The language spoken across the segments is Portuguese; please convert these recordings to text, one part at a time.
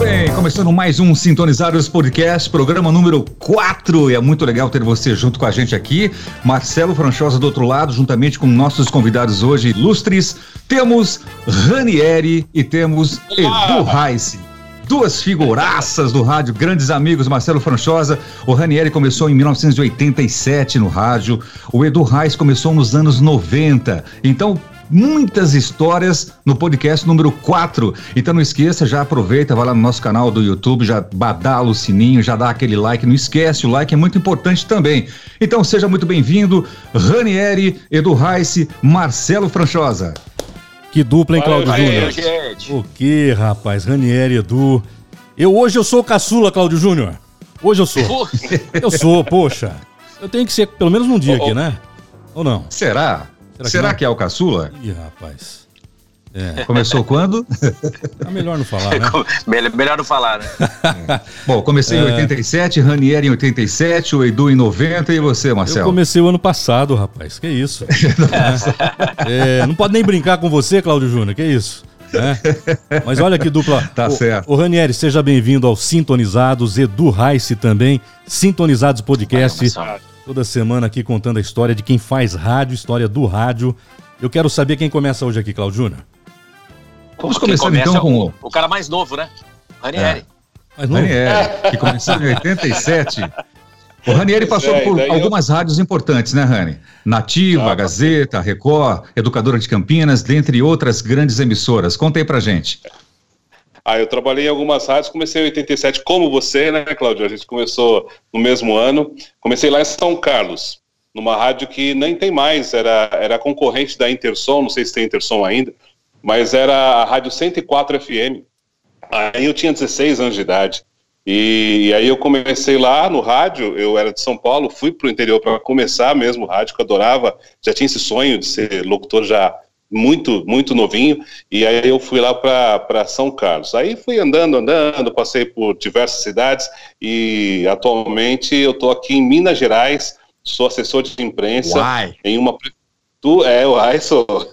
bem, começando mais um Sintonizados Podcast, programa número 4. E é muito legal ter você junto com a gente aqui. Marcelo Franchosa do outro lado, juntamente com nossos convidados hoje ilustres. Temos Ranieri e temos Edu Reis. Duas figuraças do rádio, grandes amigos, Marcelo Franchosa. O Ranieri começou em 1987 no rádio. O Edu Reis começou nos anos 90. Então, muitas histórias no podcast número 4. Então não esqueça, já aproveita, vai lá no nosso canal do YouTube, já badala o sininho, já dá aquele like, não esquece, o like é muito importante também. Então seja muito bem-vindo, Ranieri, Edu Reis, Marcelo Franchosa. Que dupla, hein, Claudio Júnior? O que, rapaz? Ranieri, Edu. Eu hoje eu sou o caçula, Claudio Júnior. Hoje eu sou. eu sou, poxa. Eu tenho que ser pelo menos um dia aqui, né? Ou não? Será? Será, que, Será que, é o caçula? Ih, rapaz. É. Começou quando? É melhor não falar, né? melhor, não falar, né? É. Bom, comecei em 87, é. Ranieri em 87, o Edu em 90 e você, Marcelo? Eu comecei o ano passado, rapaz. Que isso? é, não pode nem brincar com você, Cláudio Júnior, que isso? É. Mas olha que dupla. Tá o, certo. O Ranieri, seja bem-vindo ao Sintonizados, Edu Rice também, Sintonizados Podcast. Toda semana aqui contando a história de quem faz rádio, história do rádio. Eu quero saber quem começa hoje aqui, Claudio Júnior. Vamos começar então é com o, o cara mais novo, né? Ranieri. É. Ranieri, que começou em 87. O Ranieri passou é, por algumas eu... rádios importantes, né, Rani? Nativa, ah, Gazeta, Record, Educadora de Campinas, dentre outras grandes emissoras. Conta aí pra gente. Ah, eu trabalhei em algumas rádios, comecei em 87, como você, né, Cláudio? A gente começou no mesmo ano. Comecei lá em São Carlos, numa rádio que nem tem mais, era, era concorrente da Intersom, não sei se tem Intersom ainda mas era a Rádio 104 FM. Aí eu tinha 16 anos de idade. E, e, aí eu comecei lá no rádio, eu era de São Paulo, fui para o interior para começar mesmo o rádio, que eu adorava, já tinha esse sonho de ser locutor já muito, muito novinho, e aí eu fui lá para São Carlos. Aí fui andando, andando, passei por diversas cidades, e atualmente eu estou aqui em Minas Gerais, sou assessor de imprensa Uai. em uma Tu é, o sou.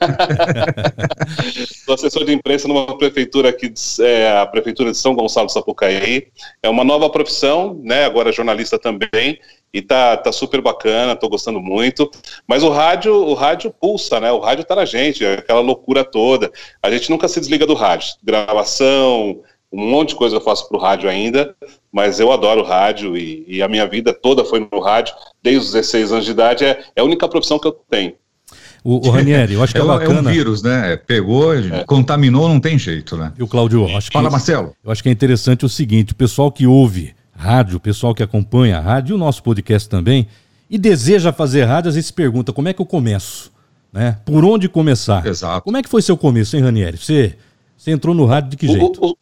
sou assessor de imprensa numa prefeitura aqui, é, a prefeitura de São Gonçalo do Sapucaí. É uma nova profissão, né? Agora jornalista também. E tá, tá super bacana, tô gostando muito. Mas o rádio, o rádio pulsa, né? O rádio tá na gente, é aquela loucura toda. A gente nunca se desliga do rádio. Gravação, um monte de coisa eu faço pro rádio ainda, mas eu adoro rádio e, e, a minha vida toda foi no rádio, desde os 16 anos de idade, é, é a única profissão que eu tenho. O, o Ranieri, eu acho que é, é bacana. É um vírus, né? Pegou, é. contaminou, não tem jeito, né? E o Cláudio, acho que. Fala, Marcelo. Eu acho que é interessante o seguinte: o pessoal que ouve rádio, o pessoal que acompanha a rádio e o nosso podcast também, e deseja fazer rádio, às vezes pergunta como é que eu começo? Né? Por onde começar? Exato. Como é que foi seu começo, hein, Ranieri? Você, você entrou no rádio de que jeito? O,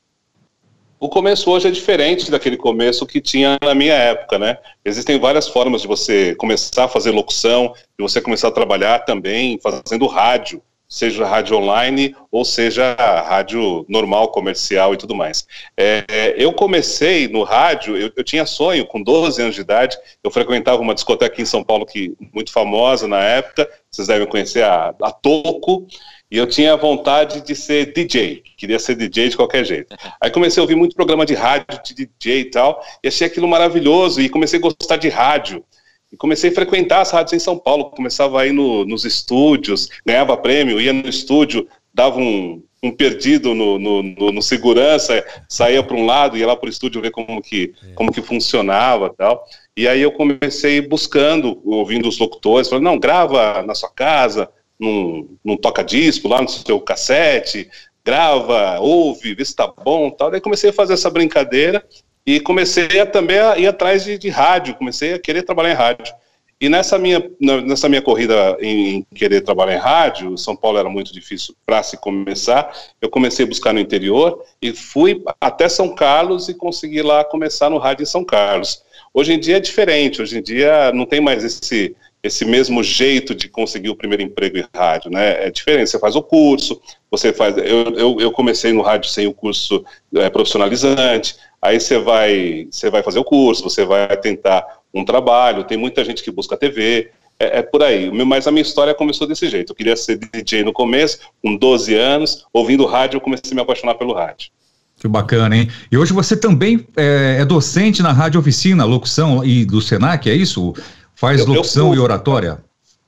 o começo hoje é diferente daquele começo que tinha na minha época, né? Existem várias formas de você começar a fazer locução, de você começar a trabalhar também fazendo rádio, seja rádio online ou seja rádio normal, comercial e tudo mais. É, eu comecei no rádio, eu, eu, tinha sonho, com 12 anos de idade, eu frequentava uma discoteca em São Paulo que muito famosa na época, vocês devem conhecer a, a Toco, e eu tinha vontade de ser DJ, queria ser DJ de qualquer jeito. Aí comecei a ouvir muito programa de rádio, de DJ e tal, e achei aquilo maravilhoso, e comecei a gostar de rádio. E comecei a frequentar as rádios em São Paulo, começava a ir no, nos estúdios, ganhava prêmio, ia no estúdio, dava um, um perdido no, no, no, no segurança, saía para um lado, ia lá para o estúdio ver como que, como que funcionava tal. E aí eu comecei buscando, ouvindo os locutores, falando, não, grava na sua casa, num, num toca-disco, lá no seu cassete, grava, ouve, vê se tá bom tal. Daí comecei a fazer essa brincadeira e comecei a, também a ir atrás de, de, rádio, comecei a querer trabalhar em rádio. E nessa minha, nessa minha corrida em, em querer trabalhar em rádio, São Paulo era muito difícil para se começar, eu comecei a buscar no interior e fui até São Carlos e consegui lá começar no rádio em São Carlos. Hoje em dia é diferente, hoje em dia não tem mais esse, esse mesmo jeito de conseguir o primeiro emprego em rádio, né? É diferente. Você faz o curso, você faz. Eu, eu, eu comecei no rádio sem o curso é, profissionalizante. Aí você vai, você vai fazer o curso, você vai tentar um trabalho. Tem muita gente que busca TV. É, é, por aí. Mas a minha história começou desse jeito. Eu queria ser DJ no começo, com 12 anos, ouvindo rádio, eu comecei a me apaixonar pelo rádio. Que bacana, hein? E hoje você também é, é docente na Rádio Oficina, locução e do Senac, é isso? Faz eu, locução eu, e oratória?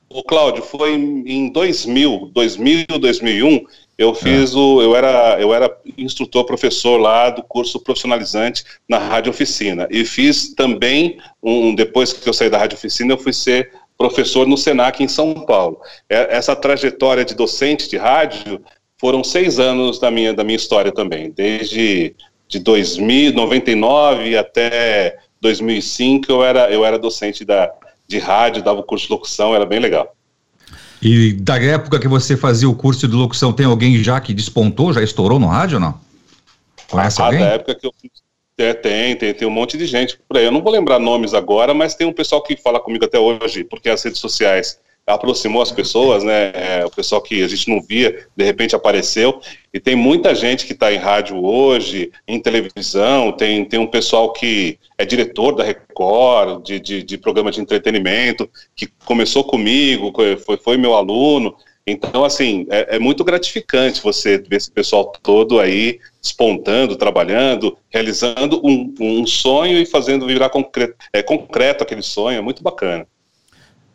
O Cláudio, foi em 2000, 2000, 2001, eu fiz é. o, eu era, eu era instrutor, professor lá do curso profissionalizante na Rádio Oficina e fiz também um, depois que eu saí da Rádio Oficina, eu fui ser professor no Senac em São Paulo. É, essa trajetória de docente de rádio foram seis anos da minha, da minha história também, desde de 2099 até 2005 eu era, eu era docente da, de rádio, dava o curso de locução, era bem legal. E da época que você fazia o curso de locução, tem alguém já que despontou, já estourou no rádio ou não? Conhece ah, alguém? Da época que eu é, tem, tem, tem um monte de gente por aí. Eu não vou lembrar nomes agora, mas tem um pessoal que fala comigo até hoje, porque as redes sociais aproximou as pessoas, né? É, o pessoal que a gente não via, de repente apareceu. E tem muita gente que está em rádio hoje, em televisão, tem, tem um pessoal que é diretor da Record, de, de, de programa de entretenimento, que começou comigo, foi, foi meu aluno. Então, assim, é, é, muito gratificante você ver esse pessoal todo aí espontando, trabalhando, realizando um, um sonho e fazendo virar concreto, é, concreto aquele sonho. É muito bacana.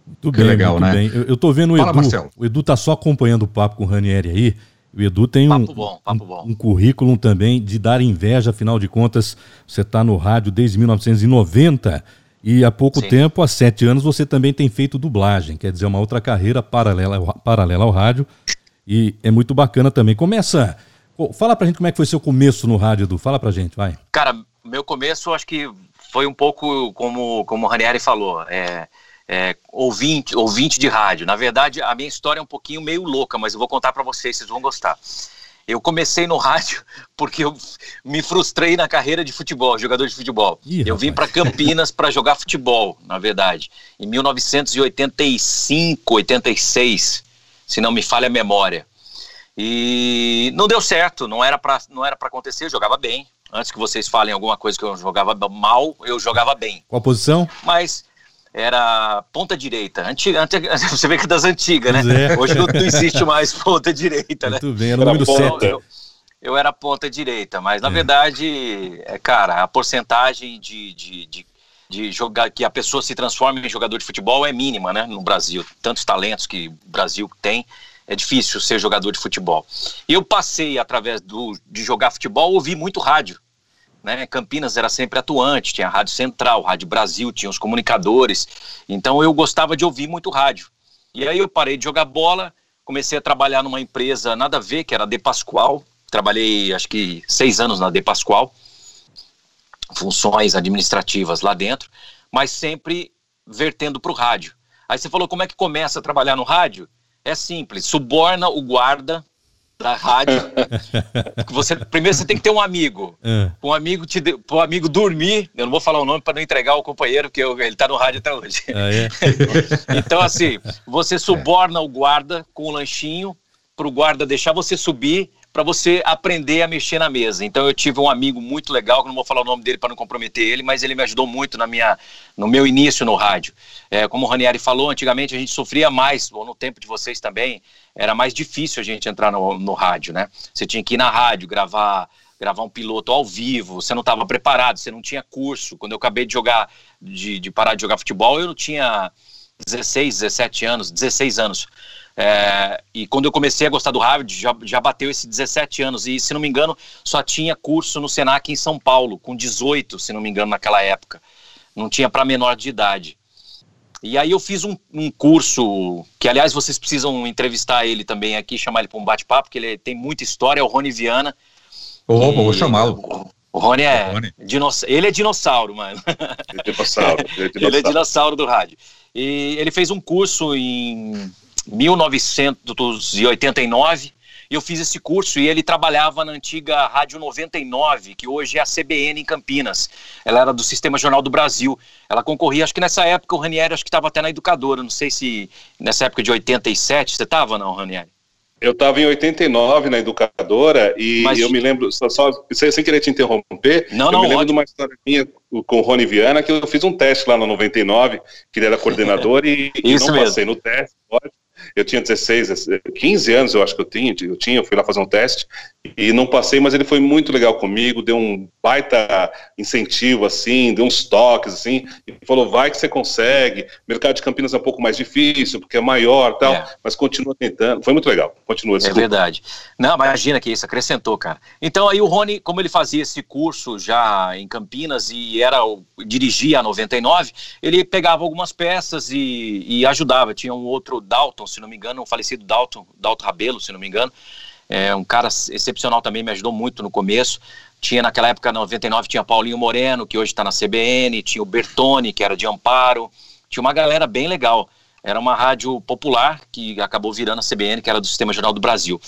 Muito bem, legal, muito né? Bem. Eu, eu tô vendo o Fala, Edu. Marcelo. O Edu tá só acompanhando o papo com o Ranieri aí. O Edu tem um, bom, um, um, currículo também de dar inveja, afinal de contas, você está no rádio desde 1990 e há pouco Sim. tempo, há sete anos, você também tem feito dublagem, quer dizer, uma outra carreira paralela, paralela ao rádio. E é muito bacana também. Começa. Fala pra gente como é que foi seu começo no rádio, Edu. Fala pra gente, vai. Cara, meu começo acho que foi um pouco como, como o Ranieri falou. É, é, ouvinte, ouvinte de rádio. Na verdade, a minha história é um pouquinho meio louca, mas eu vou contar para vocês, vocês vão gostar. Eu comecei no rádio porque eu me frustrei na carreira de futebol, jogador de futebol. Ih, eu vim para Campinas para jogar futebol, na verdade, em 1985, 86, se não me falha a memória. E não deu certo, não era para não era para acontecer, eu jogava bem. Antes que vocês falem alguma coisa que eu jogava mal, eu jogava bem. Qual posição? Mas era ponta direita. Antiga, antiga, você vê que é das antigas, né? É. Hoje não, não, existe mais ponta direita, né? Muito bem, era o número 7. Eu, eu, era ponta direita, mas na é. verdade, é, cara, a porcentagem de, de, de, de, jogar que a pessoa se transforma em jogador de futebol é mínima, né? No Brasil. Tantos talentos que o Brasil tem, é difícil ser jogador de futebol. Eu passei, através do, de jogar futebol, ouvir muito rádio né? Campinas era sempre atuante, tinha a Rádio Central, Rádio Brasil, tinha os comunicadores. Então eu gostava de ouvir muito rádio. E aí eu parei de jogar bola, comecei a trabalhar numa empresa nada a ver, que era a De Pascoal. Trabalhei acho que seis anos na De Pascoal, funções administrativas lá dentro, mas sempre vertendo para o rádio. Aí você falou como é que começa a trabalhar no rádio? É simples, suborna o guarda da rádio. você, primeiro você tem que ter um amigo. É. Um amigo te um amigo dormir. Eu não vou falar o nome para não entregar o companheiro, que eu, ele está no rádio até hoje. Ah, é? então, assim, você suborna o guarda com o lanchinho para o guarda deixar você subir para você aprender a mexer na mesa. Então eu tive um amigo muito legal, que não vou falar o nome dele para não comprometer ele, mas ele me ajudou muito na minha, no meu início no rádio. É, como o Ranieri falou, antigamente a gente sofria mais, ou no tempo de vocês também, era mais difícil a gente entrar no, no rádio, né? Você tinha que ir na rádio, gravar gravar um piloto ao vivo, você não estava preparado, você não tinha curso. Quando eu acabei de jogar, de, de parar de jogar futebol, eu tinha 16, 17 anos, 16 anos. É, e quando eu comecei a gostar do Harvard, já, já bateu esses 17 anos. E, se não me engano, só tinha curso no Senac em São Paulo, com 18, se não me engano, naquela época. Não tinha para menor de idade. E aí eu fiz um, um, curso, que aliás vocês precisam entrevistar ele também aqui, chamar ele para um bate-papo, porque ele tem muita história, é o Rony Viana. Oh, vou chamá-lo. O Rony é. Rony. Dinoss... Ele é dinossauro, mano. Ele é dinossauro. Ele é dinossauro. ele é dinossauro do rádio. E ele fez um curso em 1989 eu fiz esse curso e ele trabalhava na antiga Rádio 99, que hoje é a CBN em Campinas. Ela era do Sistema Jornal do Brasil. Ela concorria, acho que nessa época o Ranieri acho que estava até na educadora, não sei se nessa época de 87, você estava não, Ranieri? Eu estava em 89 na educadora e Mas... eu me lembro, só, só sem querer te interromper, não, eu não, me lembro ótimo. de uma história minha com o Rony Viana, que eu fiz um teste lá no 99, que ele era coordenador e, e não mesmo. passei no teste, pode. Eu tinha 16, 15 anos, eu acho que eu tinha, eu tinha, eu fui lá fazer um teste e não passei, mas ele foi muito legal comigo, deu um baita incentivo, assim, deu uns toques, assim, e falou, vai que você consegue, mercado de Campinas é um pouco mais difícil, porque é maior tal, é. mas continua tentando, foi muito legal, continua. Desculpa. É verdade. Não, imagina que isso, acrescentou, cara. Então aí o Rony, como ele fazia esse curso já em Campinas e era dirigia a 99, ele pegava algumas peças e, e ajudava, tinha um outro Dalton, se não me engano, um falecido Dalton, Dalton Rabelo, se não me engano, é um cara excepcional também, me ajudou muito no começo. Tinha naquela época, 99, tinha Paulinho Moreno, que hoje está na CBN, tinha o Bertone, que era de Amparo, tinha uma galera bem legal. Era uma rádio popular que acabou virando a CBN, que era do Sistema Jornal do Brasil.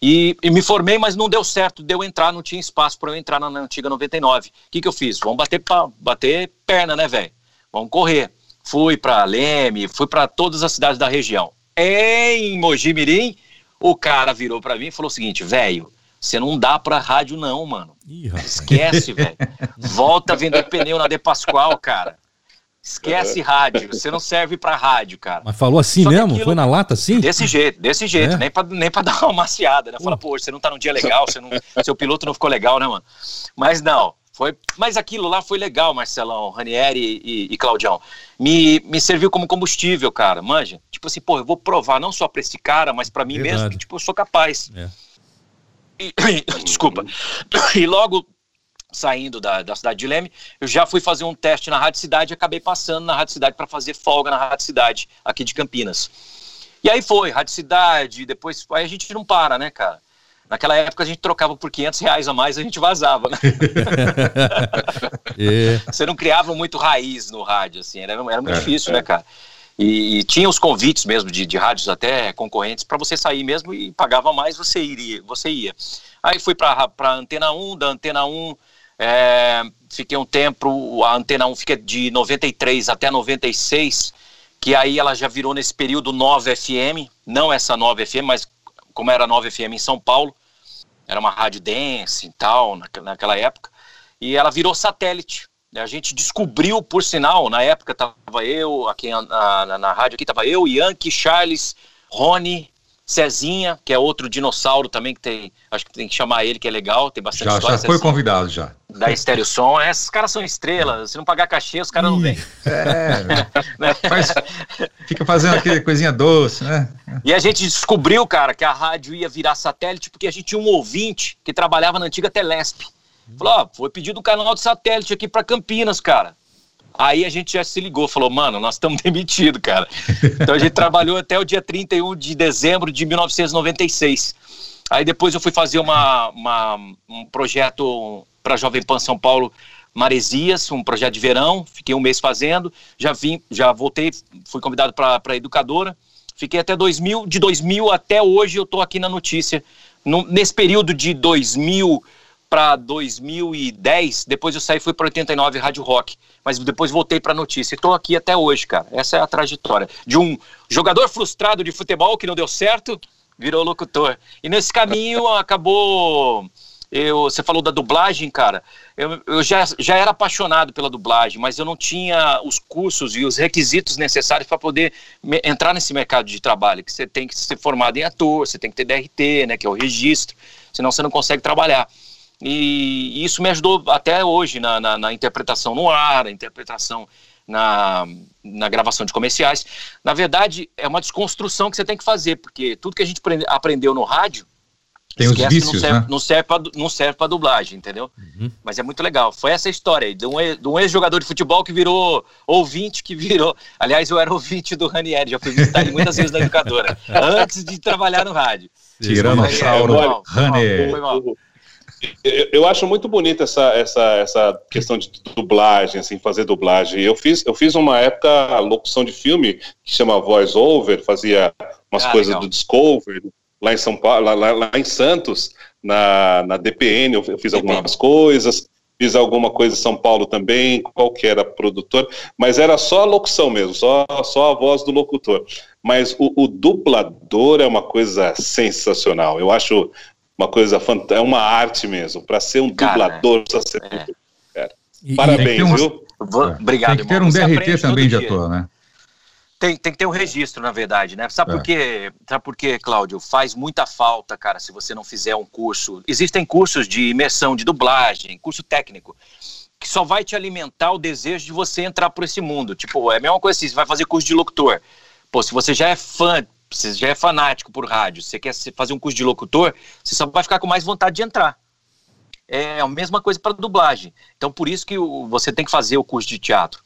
E, e, me formei, mas não deu certo de eu entrar, não tinha espaço para eu entrar na, na, antiga 99. O que, que eu fiz? Vamos bater, pa, bater perna, né, velho? Vamos correr. Fui para Leme, fui para todas as cidades da região. Em Mojimirim, o cara virou para mim e falou o seguinte, velho, você não dá pra rádio não, mano. Ih, Esquece, velho. Volta a vender pneu na De Pascoal, cara. Esquece rádio, você não serve pra rádio, cara. Mas falou assim Só mesmo? Aquilo, Foi na lata assim? Desse jeito, desse jeito, é? nem, pra, nem pra dar uma maciada, né? Fala, pô, você não tá num dia legal, você não, seu piloto não ficou legal, né, mano? Mas não, foi, mas aquilo lá foi legal, Marcelão, Ranieri e, e, Claudião. Me, me serviu como combustível, cara, manja. Tipo assim, pô, eu vou provar não só pra esse cara, mas pra mim Verdade. mesmo, que tipo, eu sou capaz. É. E, desculpa. E logo saindo da, da cidade de Leme, eu já fui fazer um teste na Rádio Cidade e acabei passando na Rádio Cidade para fazer folga na Rádio Cidade, aqui de Campinas. E aí foi, Rádio Cidade, depois. Aí a gente não para, né, cara? Naquela época a gente trocava por 500 reais a mais, a gente vazava, né? é. Você não criava muito raiz no rádio, assim, era, era muito é, difícil, né, é. né, cara? E, e, tinha os convites mesmo de, de rádios até concorrentes para você sair mesmo e pagava mais, você iria, você ia. Aí fui para a Antena 1, da Antena 1 é, fiquei um tempo, a Antena 1 fica de 93 até 96, que aí ela já virou nesse período 9 FM, não essa 9 FM, mas como era 9 FM em São Paulo, era uma rádio dance e tal, naquela época, e ela virou satélite. A gente descobriu, por sinal, na época estava eu, aqui na, na, na rádio aqui estava eu, Yankee, Charles, Rony, Cezinha, que é outro dinossauro também que tem, acho que tem que chamar ele, que é legal, tem bastante já, história. Já foi convidado já. Da Estéreo Som, esses caras são estrelas, se não pagar cachê, os caras não vêm. É, né? Faz, fica fazendo aquele coisinha doce, né? E a gente descobriu, cara, que a rádio ia virar satélite porque a gente tinha um ouvinte que trabalhava na antiga Telesp. Falou, ó, foi pedido um canal de satélite aqui para Campinas, cara. Aí a gente já se ligou, falou, mano, nós estamos demitidos, cara. Então a gente trabalhou até o dia 31 de dezembro de 1996. Aí depois eu fui fazer uma, uma um projeto para Jovem Pan São Paulo Maresias, um projeto de verão, fiquei um mês fazendo, já vim, já voltei, fui convidado para educadora, fiquei até 2000, de 2000 até hoje eu estou aqui na notícia. No, nesse período de 2000 para 2010, depois eu saí fui para 89 Rádio Rock, mas depois voltei para notícia. Estou aqui até hoje, cara. Essa é a trajetória de um jogador frustrado de futebol que não deu certo, virou locutor. E nesse caminho acabou eu, você falou da dublagem, cara. Eu, eu já, já era apaixonado pela dublagem, mas eu não tinha os cursos e os requisitos necessários para poder me, entrar nesse mercado de trabalho. Que você tem que ser formado em ator, você tem que ter DRT, né, que é o registro, senão você não consegue trabalhar. E isso me ajudou até hoje na, na, na interpretação no ar, a interpretação na, na gravação de comerciais. Na verdade, é uma desconstrução que você tem que fazer, porque tudo que a gente aprendeu no rádio tem os vícios, não serve, né? não serve não serve para dublagem, entendeu? Uhum. Mas é muito legal. Foi essa história aí, de um, ex-jogador de futebol que virou ouvinte, que virou... Aliás, eu era ouvinte do Ranieri, já fui visitar ele muitas vezes na educadora, antes de trabalhar no rádio. Tiranossauro Ranieri. Eu, eu acho muito bonita essa, essa, essa questão de dublagem, assim, fazer dublagem. Eu fiz, eu fiz uma época locução de filme que chama Voice Over, fazia umas ah, coisas legal. do Discovery, lá em São Paulo, lá, lá, em Santos, na, na DPN, eu fiz algumas coisas, fiz alguma coisa em São Paulo também, qual que era produtor, mas era só a locução mesmo, só, só a voz do locutor. Mas o, o dublador é uma coisa sensacional. Eu acho uma coisa fantástica, é uma arte mesmo. Para ser um cara, dublador, precisa ser é. cara. E, Parabéns, e viu? Obrigado. Tem que ter um DRT também de ator, né? Tem, tem que ter um registro, na verdade, né? Sabe é. por quê? Sabe por quê, Cláudio? Faz muita falta, cara, se você não fizer um curso. Existem cursos de imersão, de dublagem, curso técnico, que só vai te alimentar o desejo de você entrar por esse mundo. Tipo, é a mesma coisa assim, você vai fazer curso de locutor. Pô, se você já é fã, você já é fanático por rádio, você quer fazer um curso de locutor, você só vai ficar com mais vontade de entrar. É a mesma coisa para dublagem. Então, por isso que você tem que fazer o curso de teatro.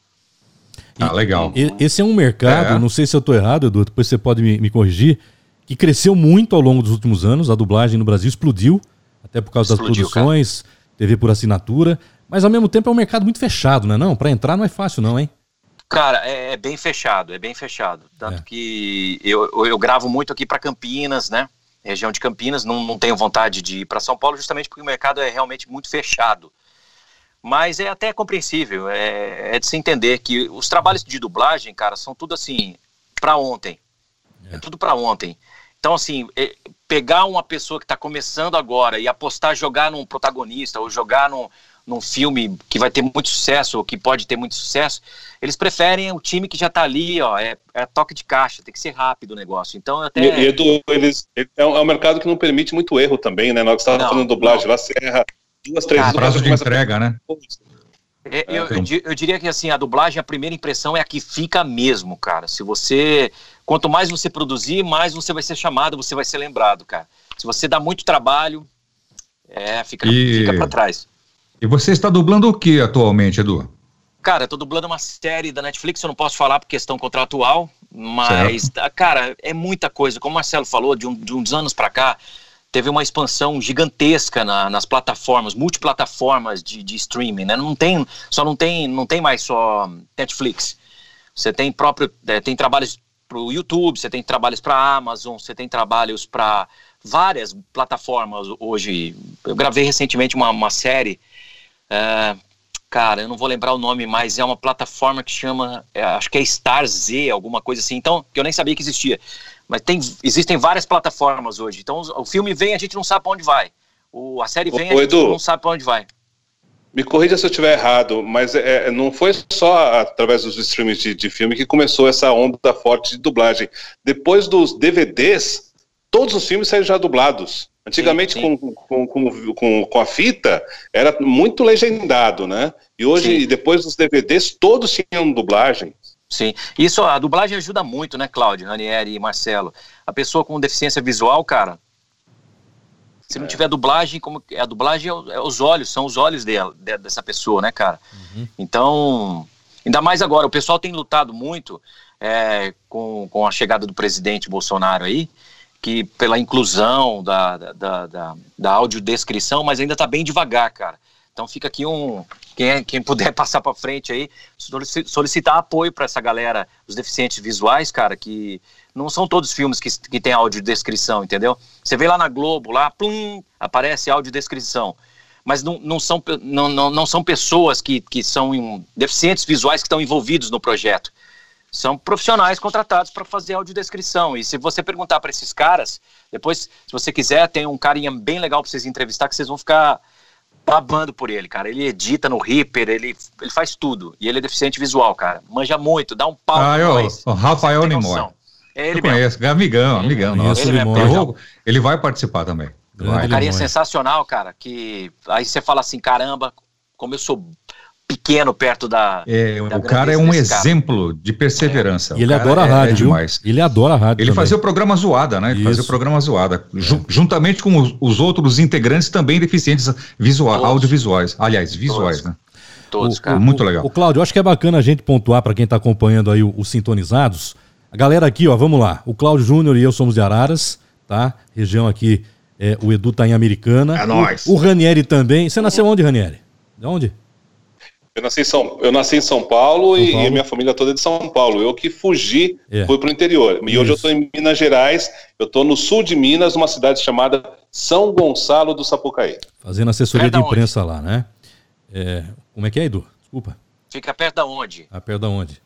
Ah, legal. E, esse é um mercado, é. não sei se eu estou errado, Edu, depois você pode me, me, corrigir, que cresceu muito ao longo dos últimos anos. A dublagem no Brasil explodiu, até por causa explodiu, das produções, cara. TV por assinatura. Mas ao mesmo tempo é um mercado muito fechado, né? Não, para entrar não é fácil, não, hein? Cara, é, é bem fechado, é bem fechado. Tanto é. que eu, eu, eu gravo muito aqui para Campinas, né? Região de Campinas, não, não tenho vontade de ir para São Paulo, justamente porque o mercado é realmente muito fechado. Mas é até compreensível, é, é de se entender que os trabalhos de dublagem, cara, são tudo assim, para ontem. É. é tudo para ontem. Então, assim, é, pegar uma pessoa que está começando agora e apostar, jogar num protagonista ou jogar num, num filme que vai ter muito sucesso ou que pode ter muito sucesso, eles preferem o time que já está ali, ó, é, é, toque de caixa, tem que ser rápido o negócio. Então, até. E, Edu, eles, é, um, é um mercado que não permite muito erro também, né? Nós estávamos falando dublagem não. lá, você erra duas, três vezes. prazo de entrega, a... né? É, eu, eu, eu, diria que assim, a dublagem, a primeira impressão é a que fica mesmo, cara. Se você. Quanto mais você produzir, mais você vai ser chamado, você vai ser lembrado, cara. Se você dá muito trabalho, é, fica, e... fica pra trás. E você está dublando o que atualmente, Edu? Cara, eu tô dublando uma série da Netflix, eu não posso falar por questão contratual, mas, certo. cara, é muita coisa. Como o Marcelo falou, de, um, de uns anos para cá, teve uma expansão gigantesca na, nas plataformas, multiplataformas de, de streaming, né? Não tem, só não tem, não tem mais só Netflix. Você tem próprio, é, tem trabalhos para o YouTube, você tem trabalhos para a Amazon, você tem trabalhos para várias plataformas hoje. Eu gravei recentemente uma, uma série, é, cara, eu não vou lembrar o nome, mas é uma plataforma que chama, é, acho que é Star Z, alguma coisa assim, então, que eu nem sabia que existia. Mas tem, existem várias plataformas hoje. Então o filme vem, a gente não sabe para onde vai. O, a série vem, Ô, a gente Edu, não sabe para onde vai. Me corrija se eu estiver errado, mas é, é, não foi só através dos streams de, de filme que começou essa onda forte de dublagem. Depois dos DVDs, todos os filmes saíram já dublados. Antigamente, sim, sim. Com, com, com, com, com, a fita, era muito legendado, né? E hoje, sim. depois dos DVDs, todos tinham dublagem. Sim, isso, a dublagem ajuda muito, né, Cláudio, Ranieri e Marcelo? A pessoa com deficiência visual, cara, se não é. tiver dublagem, como a dublagem é, é, os olhos, são os olhos dela, dessa pessoa, né, cara? Uhum. Então, ainda mais agora, o pessoal tem lutado muito é, com, com a chegada do presidente Bolsonaro aí, que pela inclusão da, da, da, da audiodescrição, mas ainda está bem devagar, cara. Então fica aqui um. Quem, quem puder passar para frente aí, solicitar apoio para essa galera, os deficientes visuais, cara, que não são todos filmes que, que tem audiodescrição, entendeu? Você vê lá na Globo, lá, plum, aparece audiodescrição. Mas não, não, são, não, não, não são pessoas que, que são deficientes visuais que estão envolvidos no projeto são profissionais contratados para fazer audiodescrição. E se você perguntar para esses caras, depois, se você quiser, tem um carinha bem legal para vocês entrevistar que vocês vão ficar babando por ele, cara. Ele edita no Reaper, ele, ele faz tudo. E ele é deficiente visual, cara. Manja muito, dá um pau. Ah, eu, o Rafael Nimoy. É ele eu mesmo. conheço, amigão, amigão. Ele, nossa, ele, ele, ele vai participar também. Vai. Um carinha sensacional, cara, que aí você fala assim, caramba, como eu sou pequeno perto da. É, da o cara é um exemplo de perseverança. E ele adora a é, rádio, é demais. Ele adora a rádio. Ele também. fazia o programa zoada, né? Ele fazia o programa zoada. É. Juntamente com os, os, outros integrantes também deficientes visual, audiovisuais. Aliás, visuais, Todos. né? Todos, cara. O, muito legal. O Cláudio, acho que é bacana a gente pontuar para quem está acompanhando aí os sintonizados. A galera aqui, ó, vamos lá. O Cláudio Júnior e eu somos de Araras, tá? Região aqui, é, o Edu tá em Americana. É nóis. O, o Ranieri também. Você nasceu onde, Ranieri? De onde? Eu nasci em São, eu nasci em São Paulo, São Paulo. E, a minha família toda é de São Paulo. Eu que fugi, é. fui para o interior. E Isso. hoje eu estou em Minas Gerais, eu estou no sul de Minas, numa cidade chamada São Gonçalo do Sapucaí. Fazendo assessoria de imprensa onde? lá, né? É, como é que é, Edu? Desculpa. Fica perto da onde? Ah, perto da onde?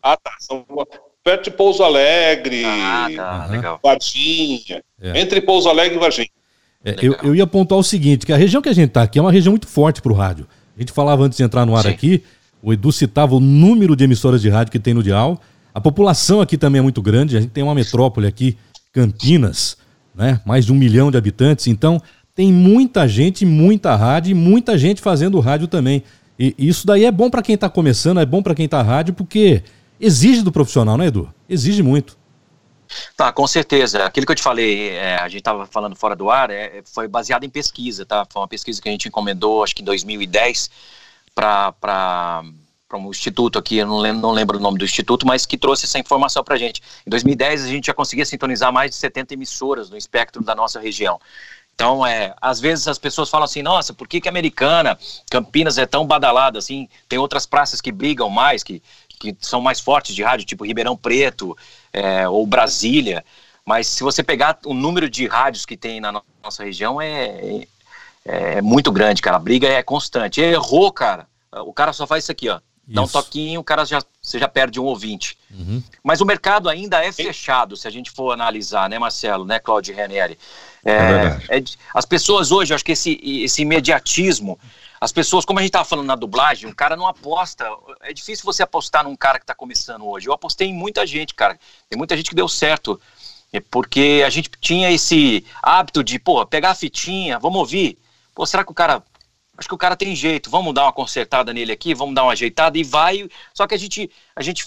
Ah, tá. São, perto de Pouso Alegre, ah, tá. Legal. Varginha. É. Entre Pouso Alegre e Varginha. É, eu, eu ia apontar o seguinte, que a região que a gente está aqui é uma região muito forte para o rádio. A gente falava antes de entrar no ar Sim. aqui, o Edu citava o número de emissoras de rádio que tem no Dial. A população aqui também é muito grande, a gente tem uma metrópole aqui, Campinas, né? Mais de um milhão de habitantes, então tem muita gente, muita rádio e muita gente fazendo rádio também. E isso daí é bom para quem está começando, é bom para quem está rádio, porque exige do profissional, né, Edu? Exige muito. Tá, com certeza. Aquilo que eu te falei, é, a gente estava falando fora do ar, é, foi baseado em pesquisa, tá? Foi uma pesquisa que a gente encomendou, acho que em 2010, para um instituto aqui, eu não lembro, não lembro o nome do instituto, mas que trouxe essa informação para a gente. Em 2010, a gente já conseguia sintonizar mais de 70 emissoras no espectro da nossa região. Então, é, às vezes as pessoas falam assim, nossa, por que que Americana, Campinas é tão badalada assim? Tem outras praças que brigam mais, que, que são mais fortes de rádio, tipo Ribeirão Preto é, ou Brasília. Mas se você pegar o número de rádios que tem na nossa região, é, é, é muito grande, cara. A briga é constante. Errou, cara. O cara só faz isso aqui, ó. Dá um toquinho, o cara já, você já perde um ouvinte. Uhum. Mas o mercado ainda é fechado, se a gente for analisar, né, Marcelo, né, Claudio Ranieri? É, é, é, as pessoas hoje, acho que esse, esse imediatismo, as pessoas, como a gente estava falando na dublagem, o cara não aposta. É difícil você apostar num cara que está começando hoje. Eu apostei em muita gente, cara. Tem muita gente que deu certo. É porque a gente tinha esse hábito de, pô, pegar a fitinha, vamos ouvir. Pô, será que o cara acho que o cara tem jeito, vamos dar uma consertada nele aqui, vamos dar uma ajeitada e vai. Só que a gente, a gente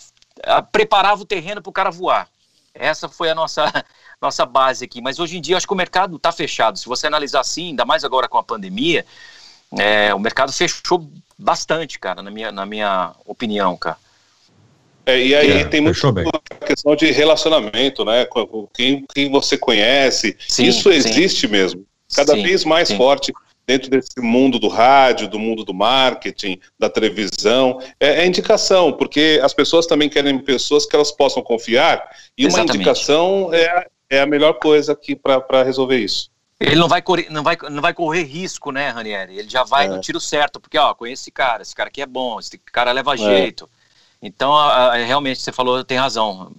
preparava o terreno para o cara voar. Essa foi a nossa, nossa base aqui. Mas hoje em dia, acho que o mercado está fechado. Se você analisar assim, ainda mais agora com a pandemia, é, o mercado fechou bastante, cara, na minha, na minha opinião, cara. É, e aí é, tem muito a questão de relacionamento, né? Com quem, quem você conhece. Sim, Isso existe sim. mesmo. Cada sim, vez mais forte dentro desse mundo do rádio, do mundo do marketing, da televisão, é, é, indicação, porque as pessoas também querem pessoas que elas possam confiar, e Exatamente. uma indicação é, é a melhor coisa aqui para resolver isso. Ele não vai, correr, não, vai, não vai correr risco, né, Ranieri? Ele já vai é. no tiro certo, porque, ó, conheço esse cara, esse cara aqui é bom, esse cara leva é. jeito. Então, a, a, realmente, você falou, tem razão.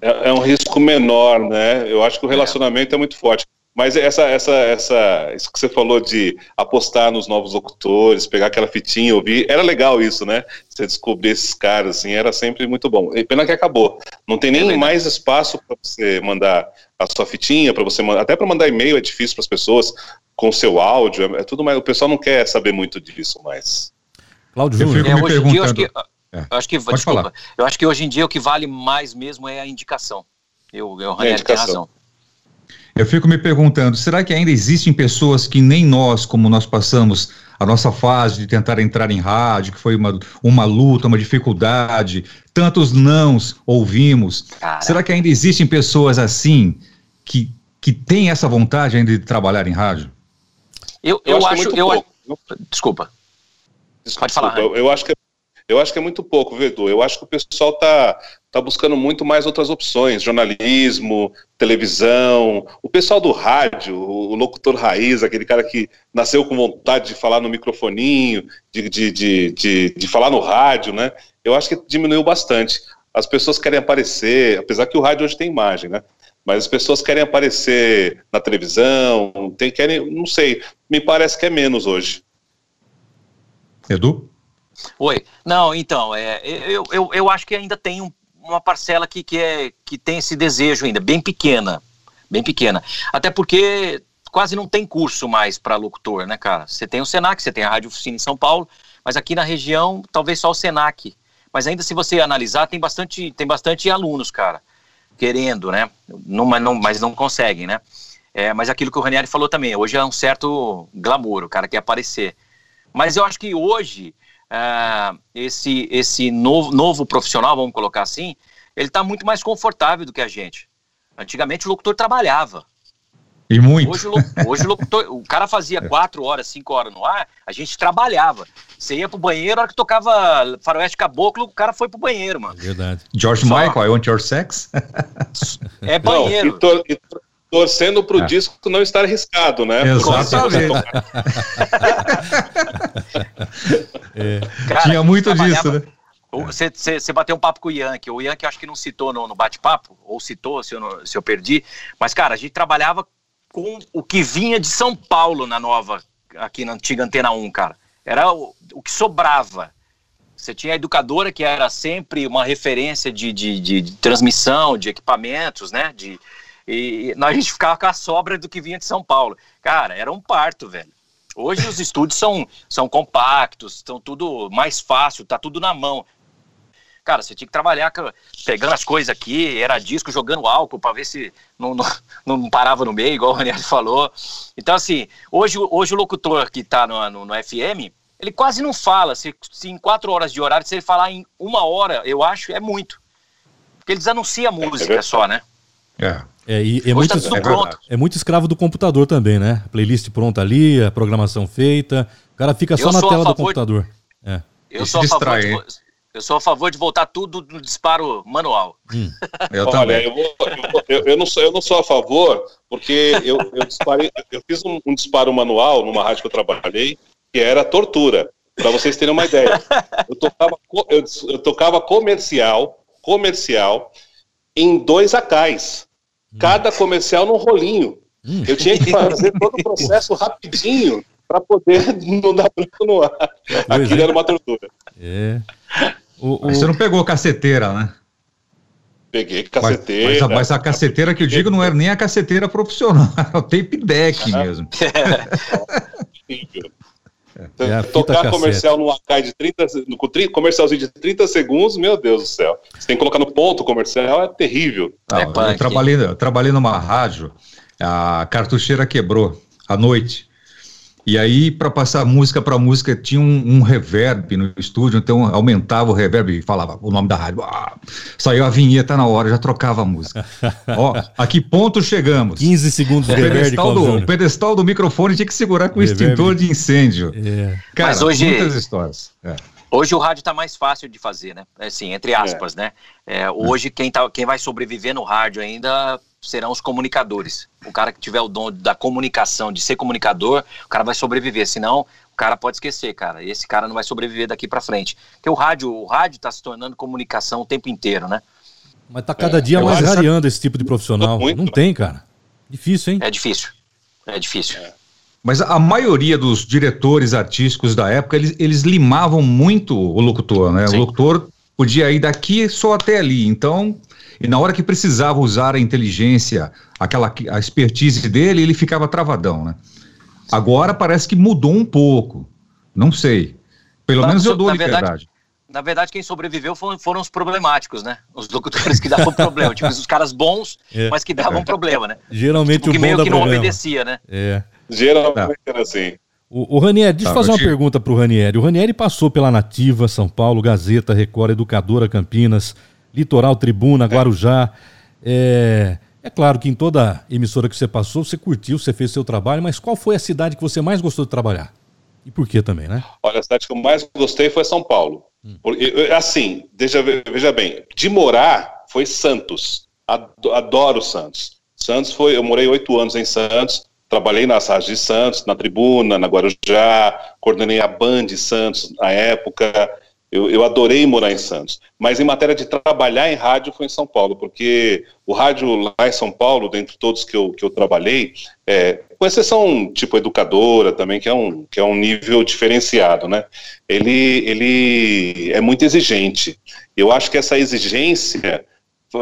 É, é, um risco menor, né? Eu acho que o é. relacionamento é muito forte. Mas essa, essa, essa, isso que você falou de apostar nos novos locutores, pegar aquela fitinha, ouvir, era legal isso, né? Você descobrir esses caras, assim, era sempre muito bom. E pena que acabou. Não tem nem é mais espaço para você mandar a sua fitinha, para você mandar, até para mandar e-mail é difícil para as pessoas com seu áudio, é, é, tudo mais. O pessoal não quer saber muito disso mais. Cláudio Júnior, é, hoje em dia eu acho que, é. eu acho que desculpa, falar. eu acho que hoje em dia o que vale mais mesmo é a indicação. Eu, eu é tem razão. Eu fico me perguntando, será que ainda existem pessoas que nem nós, como nós passamos a nossa fase de tentar entrar em rádio, que foi uma, uma luta, uma dificuldade, tantos nãos ouvimos. Cara. Será que ainda existem pessoas assim que, que têm essa vontade ainda de trabalhar em rádio? Eu, eu, eu acho, acho eu, desculpa. desculpa. Pode falar. Eu, eu acho que é eu acho que é muito pouco, Vedu. Eu acho que o pessoal está tá buscando muito mais outras opções, jornalismo, televisão, o pessoal do rádio, o, locutor raiz, aquele cara que nasceu com vontade de falar no microfoninho, de, de, de, de, de falar no rádio, né? Eu acho que diminuiu bastante. As pessoas querem aparecer, apesar que o rádio hoje tem imagem, né? Mas as pessoas querem aparecer na televisão, tem, querem, não sei, me parece que é menos hoje. Edu? Oi. Não, então, é, eu, eu, eu acho que ainda tem um, uma parcela que, que, é, que tem esse desejo ainda, bem pequena. Bem pequena. Até porque quase não tem curso mais para locutor, né, cara? Você tem o Senac, você tem a Rádio Oficina em São Paulo, mas aqui na região, talvez só o Senac. Mas ainda se você analisar, tem bastante, tem bastante alunos, cara, querendo, né? Não, mas, não, mas não conseguem, né? É, mas aquilo que o Ranieri falou também, hoje é um certo glamour, o cara quer aparecer. Mas eu acho que hoje uh, esse, esse novo, novo profissional, vamos colocar assim, ele está muito mais confortável do que a gente. Antigamente o locutor trabalhava. E muito. Hoje, hoje o, locutor, o cara fazia é. quatro horas, cinco horas no ar, a gente trabalhava. Você ia pro banheiro, a hora que tocava Faroeste Caboclo, o cara foi pro banheiro, mano. Verdade. George Só... Michael, I Want Your Sex? É banheiro. Não, e, to, e torcendo pro é. disco não estar arriscado, né? Exatamente. é. Cara, Tinha muito disso, né? Você, bateu um papo com o Yankee. O Yankee acho que não citou no, no bate-papo, ou citou, se eu, não, se eu perdi. Mas, cara, a gente trabalhava com o que vinha de São Paulo na nova, aqui na antiga Antena 1, cara. Era o, o que sobrava. Você tinha a educadora, que era sempre uma referência de, de, de, de transmissão, de equipamentos, né? De, e a gente ficava com a sobra do que vinha de São Paulo. Cara, era um parto, velho. Hoje os estúdios são, são compactos, estão tudo mais fácil, tá tudo na mão. Cara, você tinha que trabalhar pegando as coisas aqui, era disco jogando álcool para ver se não, não, não, parava no meio, igual o Ranieri falou. Então, assim, hoje, hoje o locutor que tá no, no, no FM, ele quase não fala. Se, se, em quatro horas de horário, se ele falar em uma hora, eu acho, é muito. Porque eles anunciam a música é só, né? É. É, e é, muito, tá é, é, muito escravo do computador também, né? Playlist pronta ali, a programação feita. O cara fica só eu na tela do computador. De... É. Eu, sou a favor de, eu sou a favor de voltar tudo no disparo manual. Hum. Eu Olha. Eu, vou, eu, eu, não sou, eu não sou a favor, porque eu, eu, disparei, eu fiz um, um disparo manual numa rádio que eu trabalhei, que era tortura. Para vocês terem uma ideia. Eu tocava, eu, eu tocava comercial, comercial, em dois acais. Cada comercial num rolinho. Hum. Eu tinha que fazer todo o processo rapidinho para poder não dar branco no ar. Aquilo é. era uma tortura. É. O, o... Você não pegou caceteira, né? Peguei caceteira. Mas, mas, mas, a caceteira que eu digo não era nem a caceteira profissional, era o tape deck ah. mesmo. É. É tocar comercial num AK de 30, com 30, comercialzinho de 30 segundos, meu Deus do céu. Você tem que colocar no ponto comercial, é terrível. Não, é eu, trabalhei, eu trabalhei numa rádio, a cartucheira quebrou à noite. E aí, para passar música para música, tinha um, um, reverb no estúdio, então aumentava o reverb e falava o nome da rádio. Ah, saiu a vinheta na hora, já trocava a música. Ó, a que ponto chegamos? 15 segundos de reverb. Pedestal do, o pedestal do microfone tinha que segurar com o extintor de incêndio. É. Cara, Mas hoje, muitas histórias. É. Hoje o rádio está mais fácil de fazer, né? Assim, entre aspas, é. né? É, hoje quem, tá, quem vai sobreviver no rádio ainda serão os comunicadores. O cara que tiver o dom da comunicação, de ser comunicador, o cara vai sobreviver. Senão, o cara pode esquecer, cara. Esse cara não vai sobreviver daqui para frente. Porque o rádio, o rádio está se tornando comunicação o tempo inteiro, né? Mas tá cada é, dia mais rareando esse tipo de profissional. Muito, não tem, cara. Difícil, hein? É difícil. É difícil. É. Mas a maioria dos diretores artísticos da época, eles, eles limavam muito o locutor, né? Sim. O locutor podia ir daqui só até ali. Então, e na hora que precisava usar a inteligência, aquela a expertise dele, ele ficava travadão, né? Agora parece que mudou um pouco. Não sei. Pelo menos eu dou a liberdade. Verdade, na verdade, quem sobreviveu foram, foram, os problemáticos, né? Os locutores que davam problema. tipo, os caras bons, é. mas que davam é. problema, né? Geralmente tipo, o que meio que não problema. obedecia, né? É. Geralmente era assim. O, o Ranieri, deixa eu tá, fazer uma te... pergunta para o Ranieri. O Ranieri passou pela Nativa, São Paulo, Gazeta, Record, Educadora, Campinas, Litoral Tribuna, Guarujá. É, é claro que em toda emissora que você passou, você curtiu, você fez seu trabalho, mas qual foi a cidade que você mais gostou de trabalhar? E por que também, né? Olha, a cidade que eu mais gostei foi São Paulo. Hum. Assim, veja, veja bem, de morar foi Santos. Adoro Santos. Santos foi, eu morei oito anos em Santos, trabalhei nas rádios de Santos, na Tribuna, na Guarujá, coordenei a Band de Santos na época, eu, eu, adorei morar em Santos, mas em matéria de trabalhar em rádio foi em São Paulo, porque o rádio lá em São Paulo, dentre todos que eu, que eu trabalhei, é, com exceção tipo educadora também, que é um, que é um nível diferenciado, né? Ele, ele é muito exigente. Eu acho que essa exigência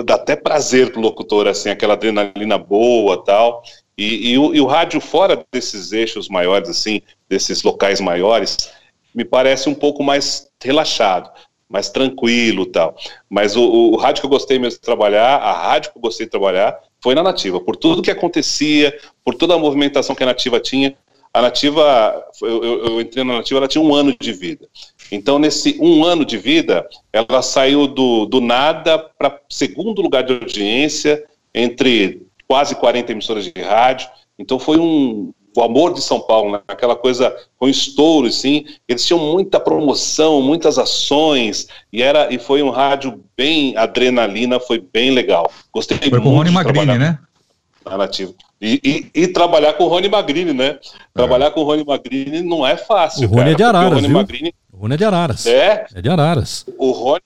dá até prazer pro locutor, assim, aquela adrenalina boa tal. E, e, o, e o rádio fora desses eixos maiores, assim, desses locais maiores, me parece um pouco mais relaxado, mais tranquilo tal. Mas o, o, rádio que eu gostei mesmo de trabalhar, a rádio que eu gostei de trabalhar, foi na Nativa. Por tudo que acontecia, por toda a movimentação que a Nativa tinha. A Nativa, eu, eu, eu entrei na Nativa, ela tinha um ano de vida. Então, nesse um ano de vida, ela saiu do, do nada para segundo lugar de audiência, entre quase 40 emissoras de rádio. Então, foi um, o amor de São Paulo, né? aquela coisa com estouro, assim, eles tinham muita promoção, muitas ações, e era e foi um rádio bem adrenalina, foi bem legal. Gostei foi muito. com o Rony Magrini, né? Narrativo. E, e, e, trabalhar com o Rony Magrini, né? Trabalhar é. com o Rony Magrini não é fácil. O Rony cara, é de Araras, o Rony viu? Magrini... O Rony é de Araras. É? É de Araras. O Rony,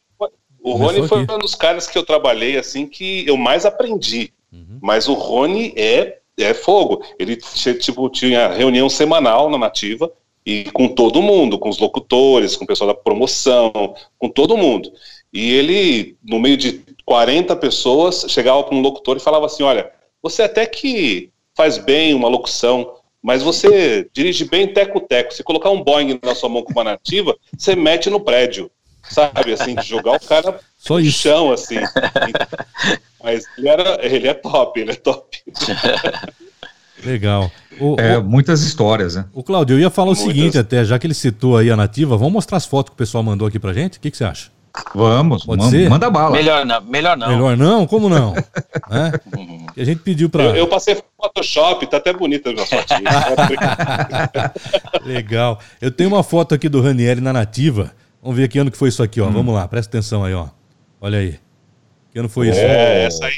o Rony foi aqui. um dos caras que eu trabalhei, assim, que eu mais aprendi. Uhum. Mas o Rony é é fogo. Ele tipo, tinha reunião semanal na nativa, e com todo mundo, com os locutores, com o pessoal da promoção, com todo mundo. E ele, no meio de 40 pessoas, chegava para um locutor e falava assim: Olha, você até que faz bem uma locução, mas você dirige bem teco-teco. Se colocar um Boeing na sua mão com uma nativa, você mete no prédio. Sabe, assim, de jogar o cara Só no chão, assim. Mas ele, era, ele é top, ele é top. Legal. O, é, o, muitas histórias, né? O Claudio, eu ia falar muitas. o seguinte até, já que ele citou aí a nativa, vamos mostrar as fotos que o pessoal mandou aqui pra gente? O que, que você acha? Vamos, Pode ser? manda bala. Melhor não, melhor não. Melhor não? Como não? é? a gente pediu pra. Eu, eu, passei Photoshop, tá até bonita minhas fotinhas. Legal. Eu tenho uma foto aqui do Ranieri na nativa. Vamos ver que ano que foi isso aqui, ó. Hum. Vamos lá, presta atenção aí, ó. Olha aí. Que ano foi isso? É, essa aí.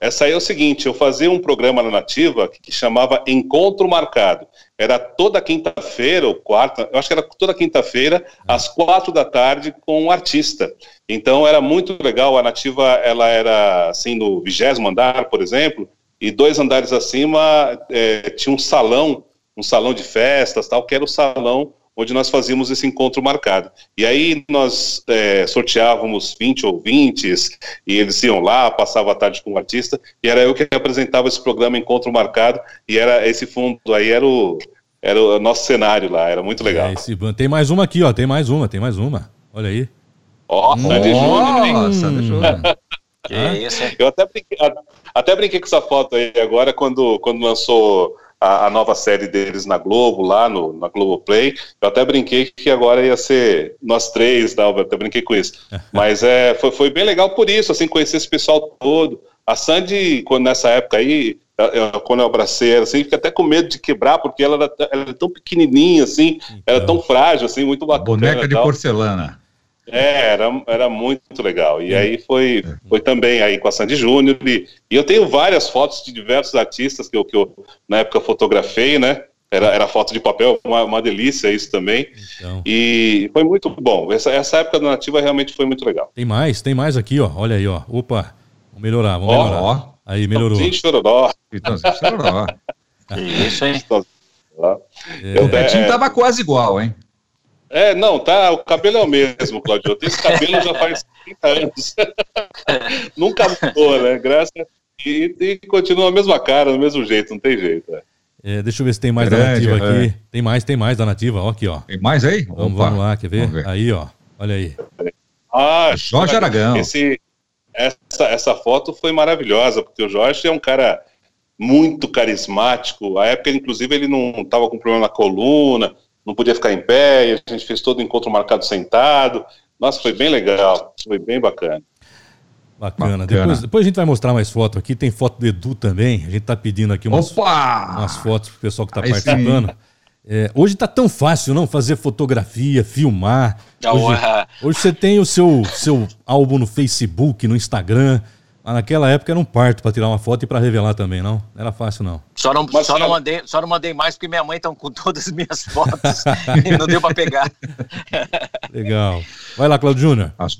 Essa aí é o seguinte, eu fazia um programa na Nativa que chamava Encontro Marcado. Era toda quinta-feira ou quarta, eu acho que era toda quinta-feira, às quatro da tarde, com um artista. Então era muito legal, a Nativa ela era assim no vigésimo andar, por exemplo, e dois andares acima é, tinha um salão, um salão de festas, tal, que era o salão onde nós fazíamos esse encontro marcado. E aí nós é, sorteávamos 20 ouvintes, e eles iam lá, passavam a tarde com o artista, e era eu que apresentava esse programa Encontro Marcado, e era esse fundo aí era o, era o nosso cenário lá, era muito legal. É, esse, tem mais uma aqui, ó, tem mais uma, tem mais uma. Olha aí. Ó, oh, Sandy Júnior, hein? Sandy Júnior. Que ah? isso, hein? Eu até brinquei, até brinquei com essa foto aí agora, quando, quando lançou a, a, nova série deles na Globo, lá no, na Globoplay. Eu até brinquei que agora ia ser nós três, tá? eu até brinquei com isso. Mas é, foi, foi bem legal por isso, assim, conhecer esse pessoal todo. A Sandy, quando, nessa época aí, eu, quando eu abracei ela, assim, fiquei até com medo de quebrar, porque ela era, ela era tão pequenininha, assim, então, era tão frágil, assim, muito bacana. Boneca de porcelana. É, era, era muito legal. E aí foi, é. foi também aí com a Sandy Júnior. E, e, eu tenho várias fotos de diversos artistas que eu, que eu na época fotografei, né? Era, era foto de papel, uma, uma delícia isso também. Então. E foi muito bom. Essa, essa época da Nativa realmente foi muito legal. Tem mais, tem mais aqui, ó. Olha aí, ó. Opa, vamos melhorar, vamos oh, melhorar. Ó. Aí, melhorou. Sim, chororó. Então, chororó. Isso, hein? É. O Betinho tava quase igual, hein? É, não, tá. O cabelo é o mesmo, Claudio. Eu tenho esse cabelo já faz 30 anos. Nunca mudou, né? Graças e, e continua a mesma cara, do mesmo jeito, não tem jeito. É. É, deixa eu ver se tem mais Grande, da nativa aqui. É. Tem mais, tem mais da nativa. Ó, aqui, ó. Tem mais aí? Vamos, vamos lá, quer ver? ver? Aí, ó. Olha aí. Ah, Jorge Aragão. Esse, essa, essa foto foi maravilhosa, porque o Jorge é um cara muito carismático. A época, inclusive, ele não estava com problema na coluna, não podia ficar em pé, e a gente fez todo o encontro marcado sentado. Nossa, foi bem legal, foi bem bacana. Bacana. Bacana. Depois, depois a gente vai mostrar mais fotos aqui. Tem foto do Edu também. A gente tá pedindo aqui umas, umas fotos pro pessoal que tá Aí participando. É, hoje tá tão fácil, não? Fazer fotografia, filmar. Hoje, hoje você tem o seu, seu álbum no Facebook, no Instagram. Mas naquela época era um parto para tirar uma foto e para revelar também, não? Não era fácil, não. Só não, só, não mandei, só não mandei mais porque minha mãe está com todas as minhas fotos e não deu para pegar. Legal. Vai lá, Claudio Júnior. As,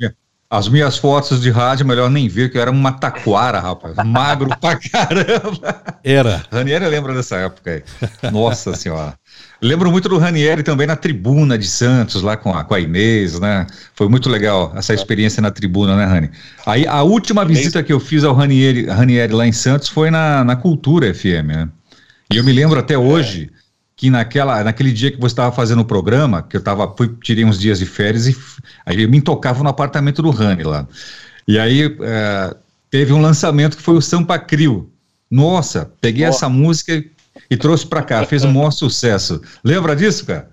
as minhas fotos de rádio, melhor nem ver, que eu era uma taquara, rapaz. Magro pra caramba. Era. Ranieri lembra dessa época aí. Nossa senhora. Lembro muito do Ranieri também na tribuna de Santos, lá com a, com a Inês, né? Foi muito legal essa experiência na tribuna, né, Rani? Aí a última visita que eu fiz ao Ranieri, Ranieri lá em Santos foi na, na Cultura FM, né? E eu me lembro até hoje que naquela, naquele dia que você estava fazendo o programa, que eu tava, fui, tirei uns dias de férias e aí eu me tocava no apartamento do Rani lá. E aí é, teve um lançamento que foi o Sampa Crio. Nossa, peguei Nossa. essa música e trouxe para cá, fez um maior sucesso. Lembra disso, cara?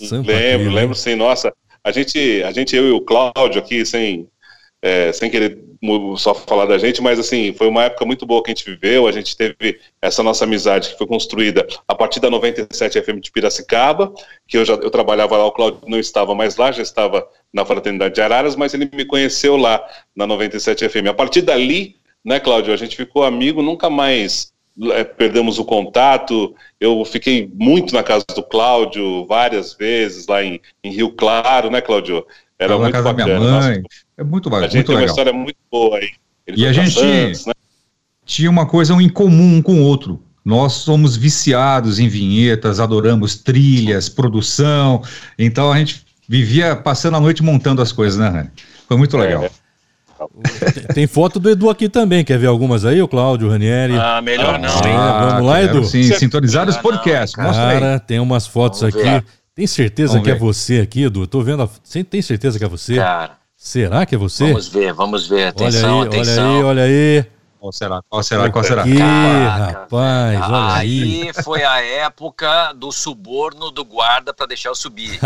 lembro, lembro sim. Nossa, a gente, a gente, eu e o Cláudio aqui, sem, é, sem querer só falar da gente, mas assim, foi uma época muito boa que a gente viveu, a gente teve essa nossa amizade que foi construída a partir da 97 FM de Piracicaba, que eu já eu trabalhava lá, o Cláudio não estava mais lá, já estava na Fraternidade de Araras, mas ele me conheceu lá na 97 FM. A partir dali, né, Cláudio, a gente ficou amigo, nunca mais perdemos o contato. Eu fiquei muito na casa do Cláudio várias vezes lá em, em Rio Claro, né, Cláudio? Era muito na casa bacana. da minha mãe. Nossa, é muito bacana. A gente tem uma história muito boa aí. Ele e a gente Santos, né? tinha uma coisa em comum um com o outro. nós somos viciados em vinhetas, adoramos trilhas, produção. Então a gente vivia passando a noite montando as coisas, né, Rani? Foi muito legal. É. Tem foto do Edu aqui também. Quer ver algumas aí, o Cláudio, Ranieri? Ah, melhor não. Ah, vamos lá, Edu? Sim, sintonizados os podcasts. Cara, tem umas fotos vamos aqui. Ver. Tem certeza vamos que é ver. é você aqui, Edu? Tô vendo. A... Tem certeza que é você? Cara. Será que é você? Vamos ver, vamos ver. Atenção, olha aí, atenção. Olha aí, olha aí. Qual será? Qual será? Qual será? Aqui, rapaz, olha aí. Aí foi a época do suborno do guarda para deixar eu subir.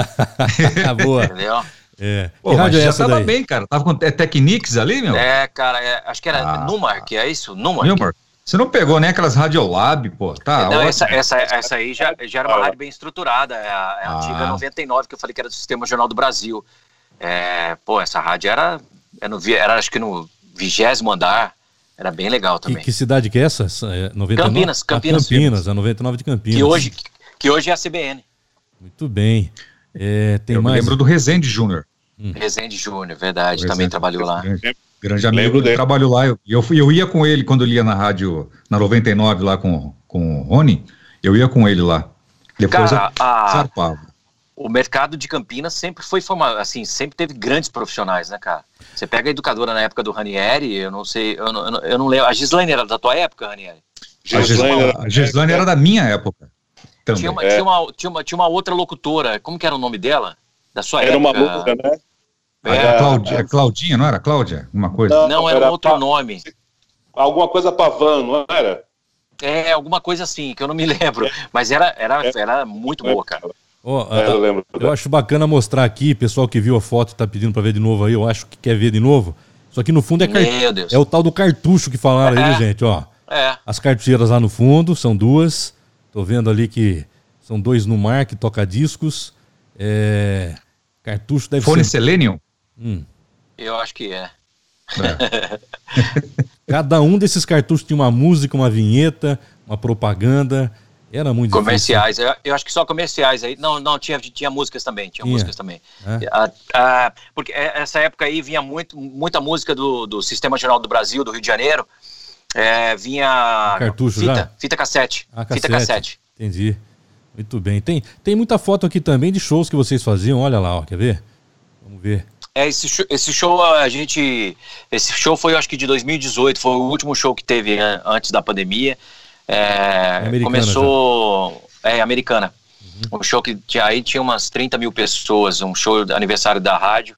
Boa. Entendeu? É. Pô, mas é já tava daí? bem, cara. Tava com é Technics ali, meu? É, cara, é, acho que era ah, Numark, é isso? Numark. Numark. Você não pegou nem aquelas Radiolab, pô? Tá, não, essa, essa, essa aí já, já era uma rádio bem estruturada. É a, é a ah. antiga 99, que eu falei que era do Sistema Jornal do Brasil. É, pô, essa rádio era, era, no, era acho que no vigésimo andar. Era bem legal também. Que, que cidade que é essa? É 99? Campinas, Campinas. Ah, Campinas, a 99 de Campinas. Que hoje, que hoje é a CBN. Muito bem. É, tem Eu mais... lembro do Rezende Júnior. Hum. Rezende Júnior, verdade, também trabalhou lá. Grande, grande amigo, dele. trabalhou lá. Eu, eu, eu ia com ele quando ele ia na rádio, na 99 lá com, com o Rony, eu ia com ele lá. Depois Cara, a, o mercado de Campinas sempre foi formado, assim, sempre teve grandes profissionais, né, cara? Você pega a educadora na época do Ranieri, eu não sei, eu não, eu não lembro. A Gislaine era da tua época, Ranieri? A Gislaine, a Gislaine era da minha época. Também. Tinha, uma, é. tinha, uma, tinha, uma, tinha uma outra locutora, como que era o nome dela? Da sua era época? Era uma louca, né? É, era Claudinha, é Claudinha, não era Cláudia? Uma coisa? Não, não era, era um outro pa... nome. Alguma coisa Pavan, não era? É, alguma coisa assim, que eu não me lembro. Mas era, era, é. era muito boa, cara. Oh, é, eu, lembro. eu acho bacana mostrar aqui, pessoal que viu a foto e tá pedindo para ver de novo aí, eu acho que quer ver de novo. Só que no fundo é, car... é o tal do cartucho que falaram é. aí, gente, ó. É. As cartucheiras lá no fundo, são duas. Tô vendo ali que são dois no mar que toca discos. É... Cartucho deve Fone ser. Selenium? Hum. Eu acho que é. é. Cada um desses cartuchos tinha uma música, uma vinheta, uma propaganda. Era muito Comerciais, eu, eu, acho que só comerciais aí. Não, não, tinha, tinha músicas também, tinha, tinha. músicas também. É. Ah, ah, porque é, essa época aí vinha muito, muita música do, do Sistema Jornal do Brasil, do Rio de Janeiro. É, vinha Cartucho fita, já? fita cassete. Ah, cassete. Fita cassete. Entendi. Muito bem. Tem, tem muita foto aqui também de shows que vocês faziam. Olha lá, ó, quer ver? Vamos ver. É, esse show, esse show a gente. Esse show foi, acho que de 2018, foi o último show que teve antes da pandemia. É, é começou. Já. É, americana. Uhum. Um show que aí tinha umas 30 mil pessoas, um show de aniversário da rádio.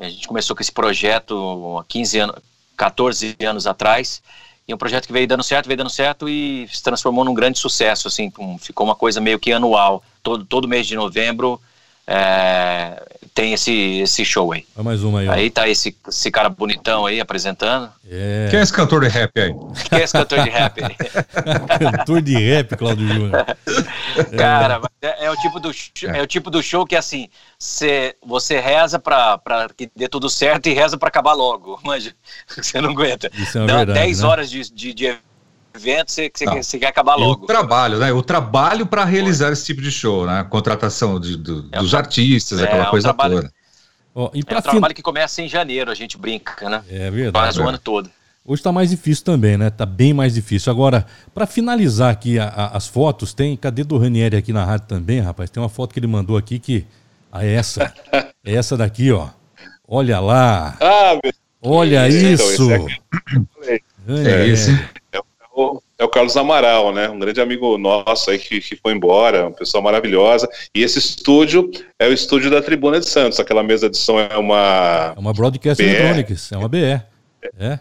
A gente começou com esse projeto há 15 anos, 14 anos atrás. E um projeto que veio dando certo, veio dando certo e se transformou num grande sucesso, assim, ficou uma coisa meio que anual. Todo, todo mês de novembro é, tem esse, esse show aí. Vai mais uma aí. Aí tá esse, esse cara bonitão aí apresentando. É. Quem é esse cantor de rap aí? Quem é esse cantor de rap aí? cantor de rap, Claudio Júnior. Cara, é, é, o tipo do, é. é o tipo do show que assim, cê, você reza pra, pra que dê tudo certo e reza pra acabar logo. Mas você não aguenta. Isso é Dá verdade, 10 né? horas de, de, de evento, você, você, quer acabar logo. o trabalho, né? O trabalho para realizar esse tipo de show, né? Contratação de, do, é dos artistas, é, aquela é coisa trabalho, toda. Oh, e é um trabalho que começa em janeiro, a gente brinca, né? É verdade. Faz o ano todo. Hoje está mais difícil também, né? Tá bem mais difícil. Agora, para finalizar aqui a, a, as fotos, tem. Cadê do Ranieri aqui na rádio também, rapaz? Tem uma foto que ele mandou aqui que. Ah, é essa. é essa daqui, ó. Olha lá. Ah, meu... Olha isso. Então, é, isso. É o, é o Carlos Amaral, né? Um grande amigo nosso aí que, que foi embora, uma pessoa maravilhosa. E esse estúdio é o estúdio da Tribuna de Santos. Aquela mesa de som é uma. É uma Broadcast BR. Electronics, é uma BE. É.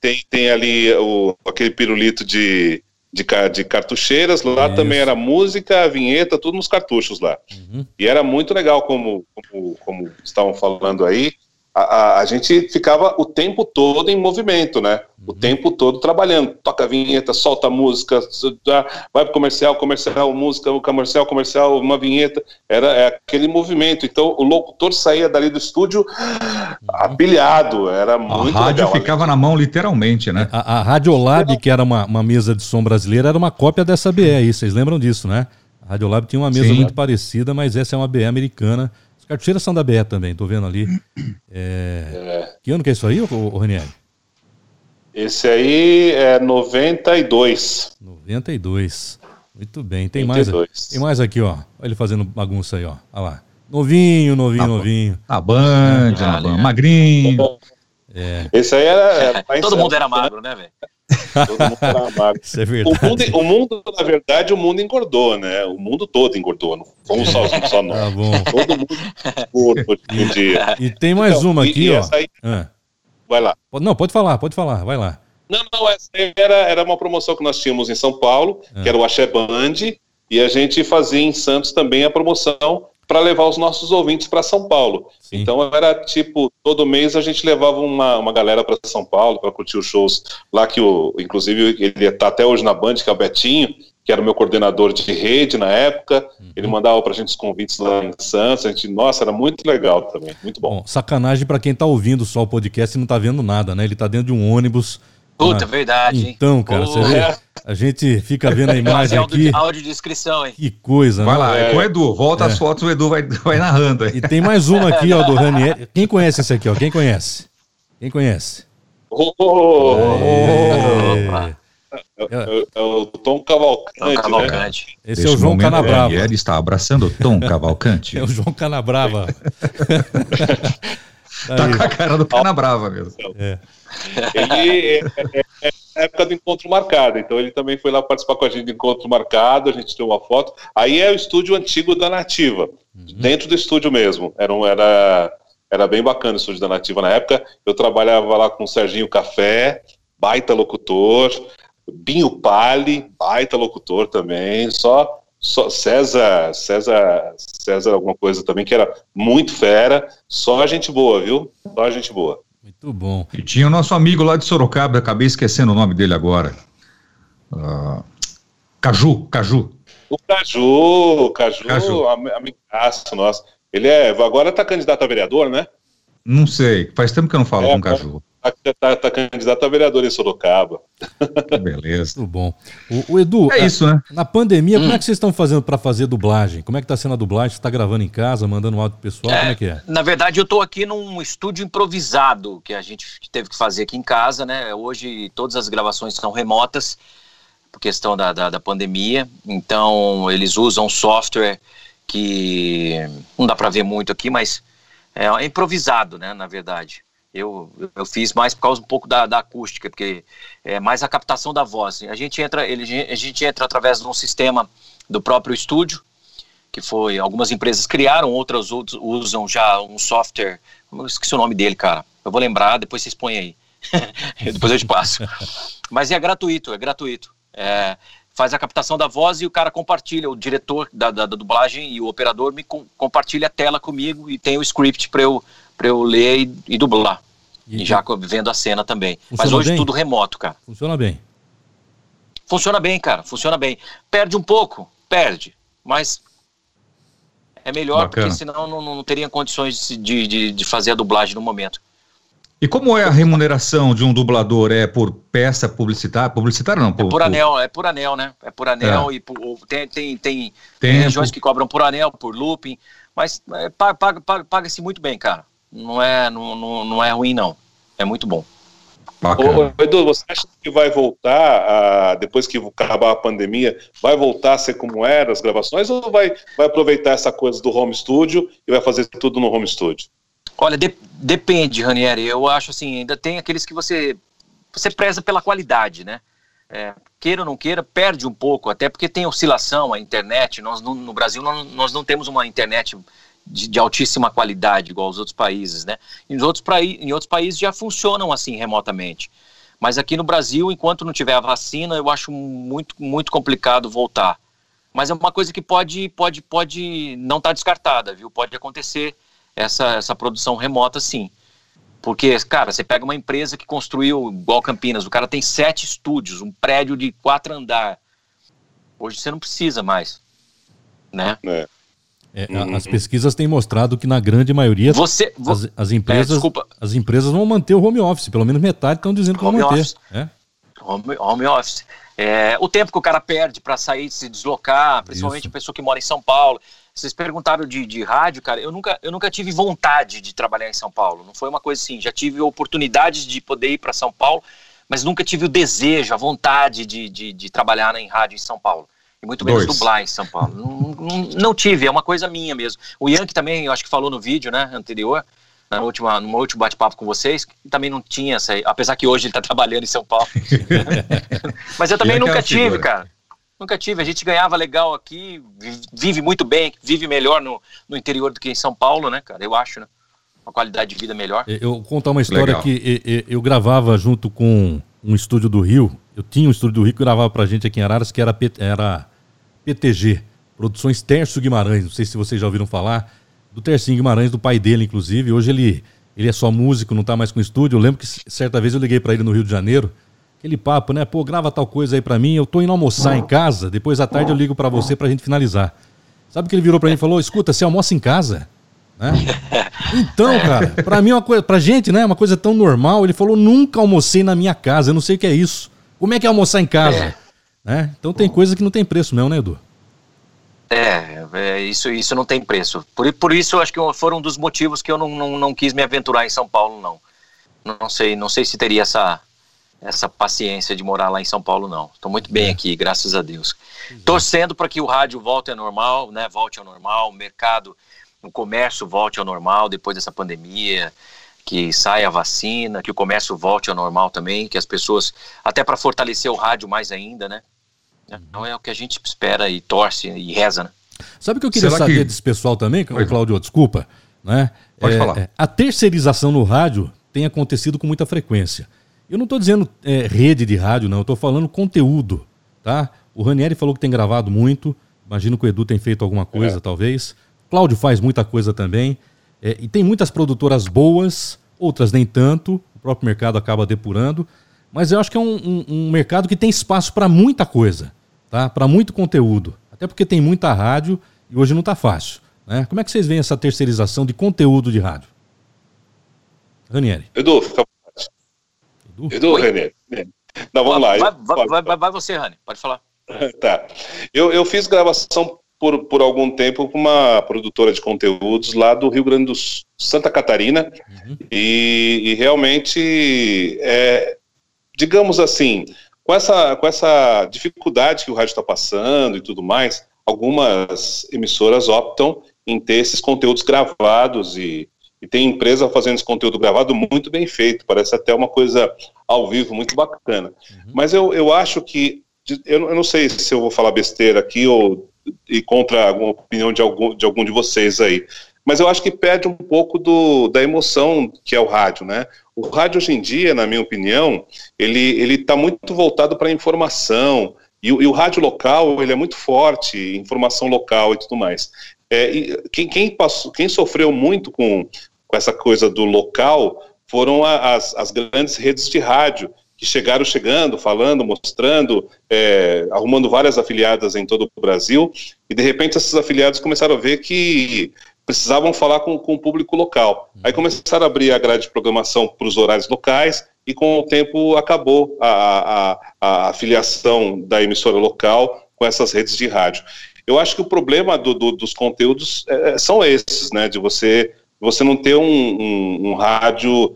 Tem, tem ali o, aquele pirulito de, de, de cartucheiras, lá Isso. também era música, vinheta, tudo nos cartuchos lá. Uhum. E era muito legal, como, como, como estavam falando aí a, a, a, gente ficava o tempo todo em movimento, né? O uhum. tempo todo trabalhando. Toca a vinheta, solta a música, vai pro comercial, comercial, música, comercial, comercial, uma vinheta. Era é aquele movimento. Então o locutor saía dali do estúdio uhum. apilhado. Era muito A rádio legal, ficava na mão literalmente, né? A, a Radiolab, que era uma, uma mesa de som brasileira, era uma cópia dessa BE aí. Vocês lembram disso, né? A Radiolab tinha uma mesa Sim. muito parecida, mas essa é uma BE americana Cartucheiras são da BE também, tô vendo ali. É... É. Que ano que é isso aí, ô, Ranieri? Esse aí é 92. 92. Muito bem. Tem 92. mais, tem mais aqui, ó. Olha ele fazendo bagunça aí, ó. Olha lá. Novinho, novinho, tá novinho. A Band, ah, Band, magrinho. É. Esse aí era. era Todo mundo era magro, né, velho? Todo mundo era magro. Isso é verdade. O mundo, o mundo, na verdade, o mundo engordou, né? O mundo todo engordou. Não fomos só, só nós. Tá bom. Todo mundo engordou hoje em dia. E tem mais então, uma aqui, ó. Aí... Ah. Vai lá. Não, pode falar, pode falar, vai lá. Não, não, essa era, era uma promoção que nós tínhamos em São Paulo, ah. que era o Axé Band, e a gente fazia em Santos também a promoção para levar os nossos ouvintes para São Paulo. Sim. Então era tipo, todo mês a gente levava uma, uma galera para São Paulo para curtir os shows lá que o, inclusive ele está até hoje na Band, que é o Betinho, que era o meu coordenador de rede na época. Uhum. Ele mandava para a gente os convites lá em Santos. A gente, nossa, era muito legal também, muito bom. bom sacanagem para quem está ouvindo só o podcast e não está vendo nada, né? Ele está dentro de um ônibus Puta, ah, verdade. Então, cara, você vê, a gente fica vendo a imagem aqui. Áudio de descrição, hein? Que coisa, Vai né? lá, é com o Edu. Volta é. as fotos, o Edu vai, vai narrando aí. E tem mais uma aqui, ó, do Ranieri. Quem conhece esse aqui, ó? Quem conhece? Quem conhece? Oh, é, é, é, o Tom Cavalcante. Tom Cavalcante. Né? Esse é o João Canabrava. Ele está abraçando o Tom Cavalcante. é o João Canabrava. tá com a cara do Canabrava mesmo. É. Ele é, é, é época do encontro marcado, então ele também foi lá participar com a gente do encontro marcado, a gente tirou uma foto. Aí é o estúdio antigo da Nativa, uhum. dentro do estúdio mesmo. Era, um, era, era bem bacana o estúdio da Nativa na época. Eu trabalhava lá com o Serginho Café, baita locutor, Binho Pali, baita locutor também, só só César, César, César alguma coisa também que era muito fera, só gente boa, viu? Só gente boa. Muito bom. E tinha o nosso amigo lá de Sorocaba, acabei esquecendo o nome dele agora. Uh, Caju, Caju. O Caju, Caju, Caju. amigaço nosso. Ele é, agora está candidato a vereador, né? Não sei, faz tempo que eu não falo é, com o Caju. Está tá candidato a vereador em Sorocaba. Beleza. Tudo bom. O, o Edu, é isso, né? Na pandemia, hum. como é que vocês estão fazendo para fazer dublagem? Como é que está sendo a dublagem? Você está gravando em casa, mandando um áudio pessoal? É, como é que é? Na verdade, eu estou aqui num estúdio improvisado que a gente teve que fazer aqui em casa, né? Hoje todas as gravações são remotas por questão da, da, da pandemia. Então, eles usam software que não dá para ver muito aqui, mas é improvisado, né? Na verdade. Eu, eu fiz mais por causa um pouco da, da acústica, porque é mais a captação da voz. A gente entra, ele, a gente entra através de um sistema do próprio estúdio, que foi algumas empresas criaram, outras usam já um software. Eu esqueci o nome dele, cara. Eu vou lembrar, depois vocês põem aí. depois eu te passo. Mas é gratuito, é gratuito. É, faz a captação da voz e o cara compartilha, o diretor da, da, da dublagem e o operador me com, compartilha a tela comigo e tem o script para eu para eu ler e, e dublar. E, e, já vendo a cena também. Mas hoje bem? tudo remoto, cara. Funciona bem. Funciona bem, cara. Funciona bem. Perde um pouco, perde. Mas é melhor, Bacana. porque senão não, não teria condições de, de, de fazer a dublagem no momento. E como é a remuneração de um dublador? É por peça publicitária? Publicitária não? Por, é por anel, por... é por anel, né? É por anel é. e por, tem, tem, tem, tem regiões que cobram por anel, por looping, mas é, paga-se paga, paga muito bem, cara não é, não, não, não é ruim, não. É muito bom. Ô, Edu, você acha que vai voltar, a, depois que acabar a pandemia, vai voltar a ser como era as gravações ou vai, vai aproveitar essa coisa do home studio e vai fazer tudo no home studio? Olha, de, depende, Ranieri. Eu acho assim, ainda tem aqueles que você, você preza pela qualidade, né? É, queira ou não queira, perde um pouco, até porque tem oscilação, a internet. Nós no, no Brasil nós, nós não temos uma internet de, de, altíssima qualidade, igual os outros países, né? Em outros, em outros países já funcionam assim remotamente. Mas aqui no Brasil, enquanto não tiver a vacina, eu acho muito, muito complicado voltar. Mas é uma coisa que pode, pode, pode não estar tá descartada, viu? Pode acontecer essa, essa produção remota, sim. Porque, cara, você pega uma empresa que construiu, igual Campinas, o cara tem sete estúdios, um prédio de quatro andar. Hoje você não precisa mais, né? É. É, uhum. As pesquisas têm mostrado que na grande maioria você, as, as empresas é, as empresas vão manter o home office, pelo menos metade estão dizendo que home vão manter. Office. É? Home, home office. É, o tempo que o cara perde para sair, se deslocar, principalmente Isso. a pessoa que mora em São Paulo. Vocês perguntaram de, de rádio, cara. Eu nunca, eu nunca tive vontade de trabalhar em São Paulo. Não foi uma coisa assim. Já tive oportunidades de poder ir para São Paulo, mas nunca tive o desejo, a vontade de, de, de trabalhar em rádio em São Paulo. E muito menos Dois. dublar em São Paulo. não, não, não, tive, é uma coisa minha mesmo. O Yankee também, eu acho que falou no vídeo, né, anterior, na última, no último bate-papo com vocês, que também não tinha essa, apesar que hoje ele está trabalhando em São Paulo. Mas eu também é nunca tive, cara. Nunca tive. A gente ganhava legal aqui, vive muito bem, vive melhor no, no interior do que em São Paulo, né, cara? Eu acho, né? Uma qualidade de vida melhor. Eu vou contar uma história legal. que eu, eu gravava junto com um estúdio do Rio. Eu tinha um estúdio do Rio que gravava pra gente aqui em Araras, que era, era PTG, Produções Terço Guimarães. Não sei se vocês já ouviram falar do Tercinho Guimarães, do pai dele, inclusive. Hoje ele, ele é só músico, não tá mais com estúdio. Eu lembro que certa vez eu liguei para ele no Rio de Janeiro. Aquele papo, né? Pô, grava tal coisa aí para mim, eu tô indo almoçar em casa, depois à tarde eu ligo para você pra gente finalizar. Sabe o que ele virou para mim e falou? Escuta, você almoça em casa? Né? Então, cara, pra mim é uma coisa, pra gente, né, uma coisa tão normal. Ele falou: nunca almocei na minha casa, eu não sei o que é isso. Como é que é almoçar em casa? É. Né? Então tem coisa que não tem preço mesmo, né, Edu? É, é, isso, isso não tem preço. Por, por isso, acho que foram um dos motivos que eu não, não, não quis me aventurar em São Paulo, não. Não sei, não sei se teria essa, essa paciência de morar lá em São Paulo, não. Estou muito bem é. aqui, graças a Deus. Uhum. Torcendo para que o rádio volte ao normal, né? Volte ao normal, o mercado, o comércio volte ao normal depois dessa pandemia, que saia a vacina, que o comércio volte ao normal também, que as pessoas, até para fortalecer o rádio mais ainda, né? Então é o que a gente espera e torce e reza, né? Sabe o que eu queria Será saber que... desse pessoal também, Claudio? Desculpa. Né? Pode é, falar. É, a terceirização no rádio tem acontecido com muita frequência. Eu não estou dizendo é, rede de rádio, não. Eu estou falando conteúdo, tá? O Ranieri falou que tem gravado muito. Imagino que o Edu tem feito alguma coisa, é. talvez. Cláudio faz muita coisa também. É, e tem muitas produtoras boas, outras nem tanto. O próprio mercado acaba depurando. Mas eu acho que é um, um, um mercado que tem espaço para muita coisa tá? Para muito conteúdo. Até porque tem muita rádio e hoje não está fácil. Né? Como é que vocês veem essa terceirização de conteúdo de rádio? Ranieri. Edu, fica Edu, Edu Ranieri. Não, vamos lá. Vai, vai, vai, vai, você, Rani, pode falar. tá. Eu, eu fiz gravação por, por algum tempo com uma produtora de conteúdos lá do Rio Grande do Sul, Santa Catarina, uhum. e, e, realmente, é, digamos assim, com essa, com essa dificuldade que o rádio está passando e tudo mais, algumas emissoras optam em ter esses conteúdos gravados e, e tem empresa fazendo esse conteúdo gravado muito bem feito, parece até uma coisa ao vivo muito bacana. Uhum. Mas eu, eu acho que, eu, eu não sei se eu vou falar besteira aqui ou e contra alguma opinião de algum, de algum de vocês aí, mas eu acho que perde um pouco do, da emoção que é o rádio, né? O rádio hoje em dia, na minha opinião, ele está muito voltado para a informação e, e, o rádio local ele é muito forte, informação local e tudo mais. É, e quem, quem, passou, quem sofreu muito com, com essa coisa do local foram a, as, as grandes redes de rádio que chegaram chegando, falando, mostrando, é, arrumando várias afiliadas em todo o Brasil, e de repente esses afiliados começaram a ver que precisavam falar com, com o público local. Aí começaram a abrir a grade de programação para os horários locais e com o tempo acabou a, a, a afiliação da emissora local com essas redes de rádio. Eu acho que o problema do, do, dos conteúdos é, é são esses, né? De você você não ter um, um, um rádio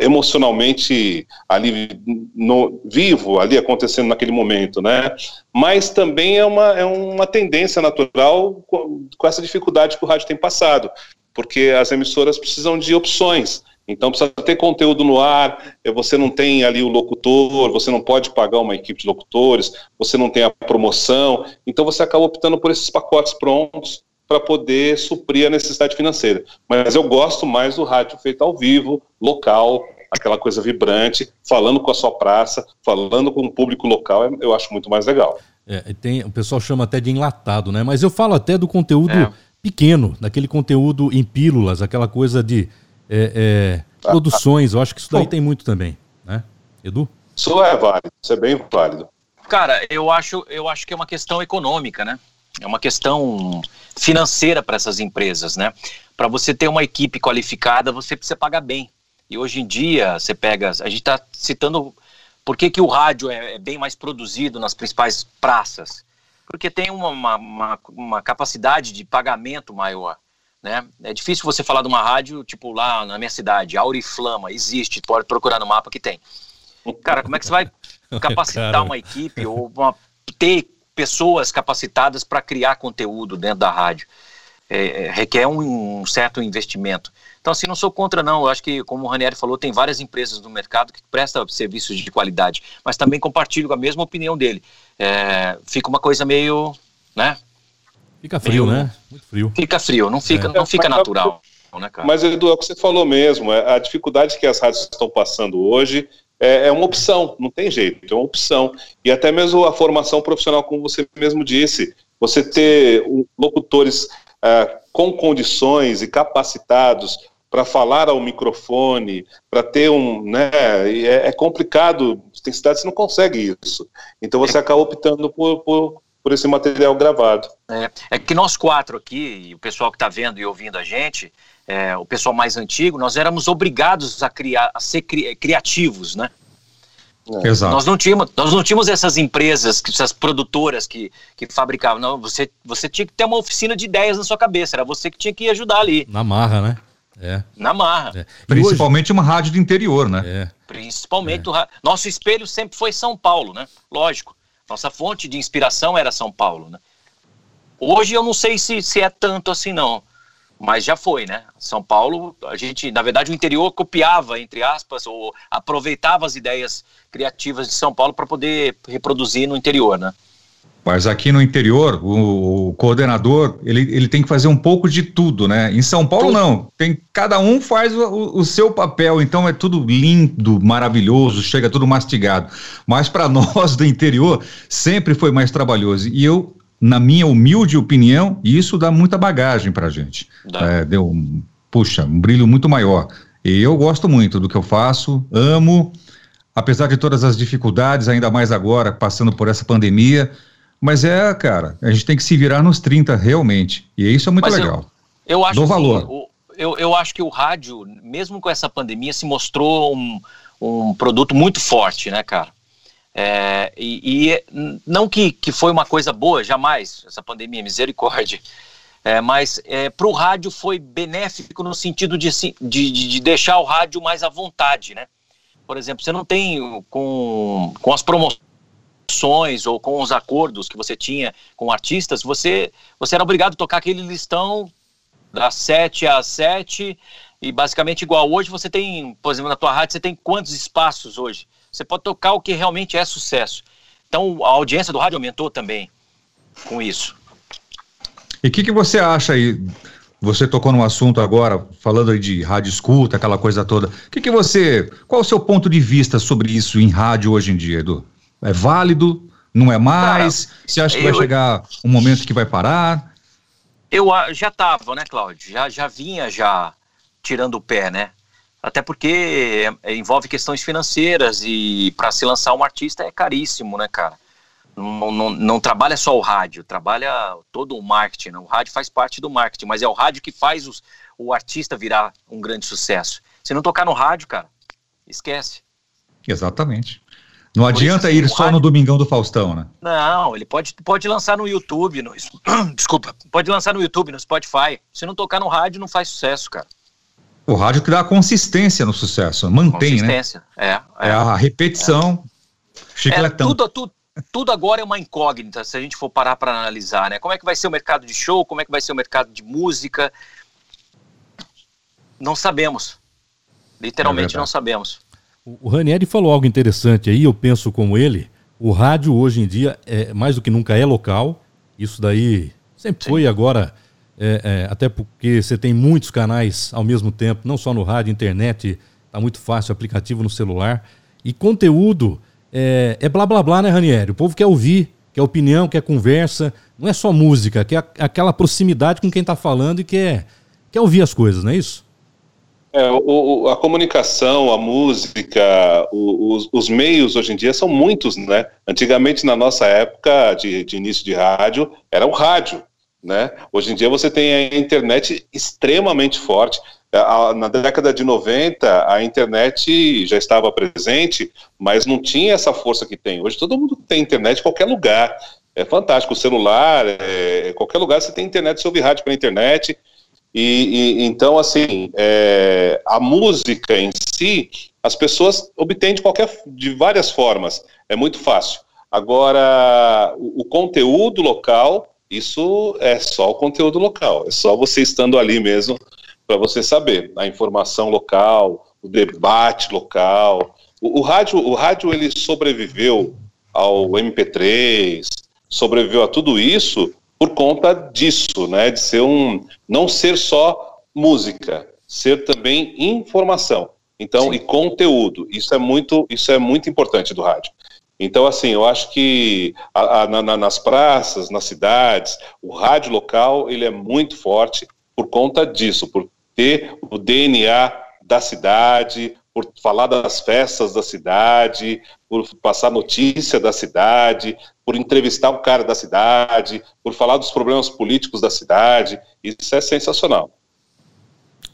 emocionalmente ali no, vivo, ali acontecendo naquele momento, né? Mas também é uma, é uma tendência natural com, com essa dificuldade que o rádio tem passado, porque as emissoras precisam de opções. Então precisa ter conteúdo no ar, eh, você não tem ali o locutor, você não pode pagar uma equipe de locutores, você não tem a promoção, então você acaba optando por esses pacotes prontos para poder suprir a necessidade financeira. Mas eu gosto mais do rádio feito ao vivo, local, aquela coisa vibrante, falando com a sua praça, falando com o público local, é, eu acho muito mais legal. É, tem, o pessoal chama até de enlatado, né? Mas eu falo até do conteúdo é. pequeno, daquele conteúdo em pílulas, aquela coisa de é, é, produções. Eu acho que isso daí Bom, tem muito também, né? Edu? Isso é válido, isso é bem válido. Cara, eu acho, eu acho que é uma questão econômica, né? É uma questão financeira para essas empresas, né? Para você ter uma equipe qualificada, você precisa pagar bem. E hoje em dia, você pega. A gente está citando por que, que o rádio é, é, bem mais produzido nas principais praças. Porque tem uma, uma, uma, uma capacidade de pagamento maior. Né? É difícil você falar de uma rádio, tipo lá na minha cidade, Auriflama, existe, pode procurar no mapa que tem. Cara, como é que você vai capacitar uma equipe ou uma, ter pessoas capacitadas para criar conteúdo dentro da rádio? É, é, requer um, um, certo investimento. Então, assim, não sou contra, não. Eu acho que, como o Ranieri falou, tem várias empresas no mercado que prestam serviços de qualidade, mas também compartilho a mesma opinião dele. É, fica uma coisa meio, né? Fica frio, meio, né? Muito frio. Fica frio, não fica, é. não fica natural. Né, mas, Edu, é o que você falou mesmo. É, a dificuldade que as rádios estão passando hoje é, é, uma opção, não tem jeito, é uma opção. E até mesmo a formação profissional, como você mesmo disse, você ter locutores é, com condições e capacitados para falar ao microfone, para ter um, né, é, é, complicado, tem cidades que não consegue isso. Então você acaba optando por, por, por esse material gravado. É, é, que nós quatro aqui, e o pessoal que está vendo e ouvindo a gente, é, o pessoal mais antigo, nós éramos obrigados a criar, a ser cri, criativos, né? É. Exato. Nós não tínhamos, nós não tínhamos essas empresas, essas produtoras que, que fabricavam. Não, você, você tinha que ter uma oficina de ideias na sua cabeça. Era você que tinha que ajudar ali. Na marra, né? É. Na marra. É. Principalmente hoje... uma rádio do interior, né? É. Principalmente. É. Nosso espelho sempre foi São Paulo, né? Lógico. Nossa fonte de inspiração era São Paulo, né? Hoje eu não sei se, se é tanto assim, não mas já foi, né? São Paulo, a gente, na verdade, o interior copiava, entre aspas, ou aproveitava as ideias criativas de São Paulo para poder reproduzir no interior, né? Mas aqui no interior, o, o, coordenador, ele, ele tem que fazer um pouco de tudo, né? Em São Paulo, tudo. não. Tem, cada um faz o, o, seu papel, então é tudo lindo, maravilhoso, chega tudo mastigado. Mas para nós do interior, sempre foi mais trabalhoso. E eu na minha humilde opinião, isso dá muita bagagem para a gente. É, deu, um, puxa, um brilho muito maior. E eu gosto muito do que eu faço, amo, apesar de todas as dificuldades, ainda mais agora, passando por essa pandemia. Mas é, cara, a gente tem que se virar nos 30 realmente. E isso é muito mas legal. Eu, eu acho Dou valor. o, eu, eu acho que o rádio, mesmo com essa pandemia, se mostrou um, um produto muito forte, né, cara? É, e, e, não que, que foi uma coisa boa, jamais, essa pandemia, misericórdia. É, mas é, para o rádio foi benéfico no sentido de, de, de, deixar o rádio mais à vontade, né? Por exemplo, você não tem com, com as promoções ou com os acordos que você tinha com artistas, você, você era obrigado a tocar aquele listão das 7 às 7 e basicamente igual. Hoje você tem, por exemplo, na tua rádio, você tem quantos espaços hoje? Você pode tocar o que realmente é sucesso. Então a audiência do rádio aumentou também com isso. E o que, que você acha aí? Você tocou num assunto agora, falando aí de rádio escuta, aquela coisa toda. O que, que você. Qual o seu ponto de vista sobre isso em rádio hoje em dia, Edu? É válido? Não é mais? Cara, você acha que eu, vai chegar um momento que vai parar? Eu já estava, né, Cláudio? Já, já vinha já tirando o pé, né? Até porque é, envolve questões financeiras e para se lançar um artista é caríssimo, né, cara? Não, não, não, trabalha só o rádio, trabalha todo o marketing. Né? O rádio faz parte do marketing, mas é o rádio que faz os, o artista virar um grande sucesso. Se não tocar no rádio, cara, esquece. Exatamente. Não Por adianta isso, ir só rádio... no Domingão do Faustão, né? Não, ele pode, pode lançar no YouTube, no, desculpa, pode lançar no YouTube, no Spotify. Se não tocar no rádio, não faz sucesso, cara. O rádio que dá consistência no sucesso, mantém, né? consistência, né? É, é. é a repetição, é. chicletão. É, tudo, tudo, tudo agora é uma incógnita, se a gente for parar para analisar, né? Como é que vai ser o mercado de show, como é que vai ser o mercado de música? Não sabemos. Literalmente é não sabemos. O Ranieri falou algo interessante aí, eu penso como ele. O rádio hoje em dia, é mais do que nunca, é local. Isso daí sempre Sim. foi, agora é, é, até porque você tem muitos canais ao mesmo tempo, não só no rádio, internet, tá muito fácil, aplicativo no celular. E conteúdo é, é blá blá blá, né, Ranieri? O povo quer ouvir, quer opinião, quer conversa. Não é só música, quer aquela proximidade com quem está falando e quer, quer ouvir as coisas, não é isso? É, o, a comunicação, a música, os, os, meios hoje em dia são muitos, né? Antigamente, na nossa época de, de início de rádio, era o rádio. Né? Hoje em dia você tem a internet extremamente forte. Na década de 90, a internet já estava presente, mas não tinha essa força que tem. Hoje todo mundo tem internet em qualquer lugar. É fantástico. O celular, é, qualquer lugar você tem internet, você ouve rádio pela internet. E, e então, assim, é, a música em si, as pessoas obtêm de qualquer, de várias formas. É muito fácil. Agora, o, o conteúdo local, isso é só o conteúdo local. É só você estando ali mesmo para você saber a informação local, o debate local. O, o, rádio, o rádio ele sobreviveu ao MP3, sobreviveu a tudo isso por conta disso, né? De ser um, não ser só música, ser também informação. Então, Sim. e conteúdo. Isso é muito, isso é muito importante do rádio. Então, assim, eu acho que a, a, na, nas praças, nas cidades, o rádio local ele é muito forte por conta disso, por ter o DNA da cidade, por falar das festas da cidade, por passar notícia da cidade, por entrevistar o cara da cidade, por falar dos problemas políticos da cidade. Isso é sensacional.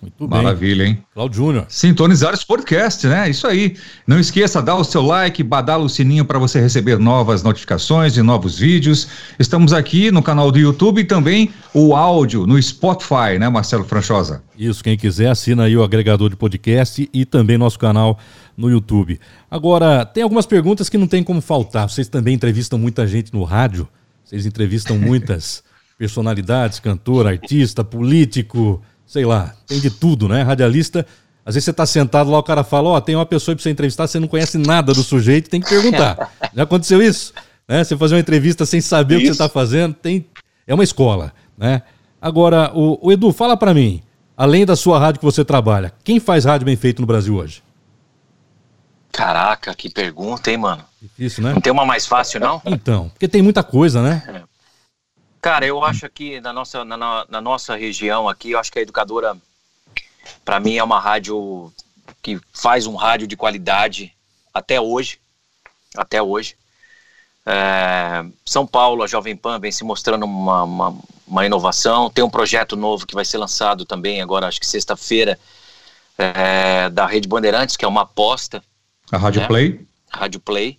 Muito bem. Maravilha, hein? Claudio Júnior. Sintonizar os podcasts, né? Isso aí. Não esqueça, dá o seu like, badala o sininho para você receber novas notificações e novos vídeos. Estamos aqui no canal do YouTube e também o áudio no Spotify, né, Marcelo Franchosa? Isso, quem quiser assina aí o agregador de podcast e também nosso canal no YouTube. Agora, tem algumas perguntas que não tem como faltar. Vocês também entrevistam muita gente no rádio, vocês entrevistam muitas personalidades, cantor, artista, político, sei lá, tem de tudo, né? Radialista, às vezes você está sentado lá, o cara fala, ó, oh, tem uma pessoa para você entrevistar, você não conhece nada do sujeito, tem que perguntar. Já aconteceu isso? Né? Você fazer uma entrevista sem saber isso. o que você está fazendo, tem... é uma escola, né? Agora, o, o Edu, fala para mim, além da sua rádio que você trabalha, quem faz rádio bem feito no Brasil hoje? Caraca, que pergunta, hein, mano? Difícil, né? Não tem uma mais fácil, não? Então, porque tem muita coisa, né? Cara, eu acho que na nossa, na, na nossa região aqui, eu acho que a educadora, para mim, é uma rádio que faz um rádio de qualidade até hoje. Até hoje. É, São Paulo, a Jovem Pan vem se mostrando uma, uma, uma, inovação. Tem um projeto novo que vai ser lançado também agora, acho que sexta-feira, é, da Rede Bandeirantes, que é uma aposta. A Rádio né? Play? Rádio Play.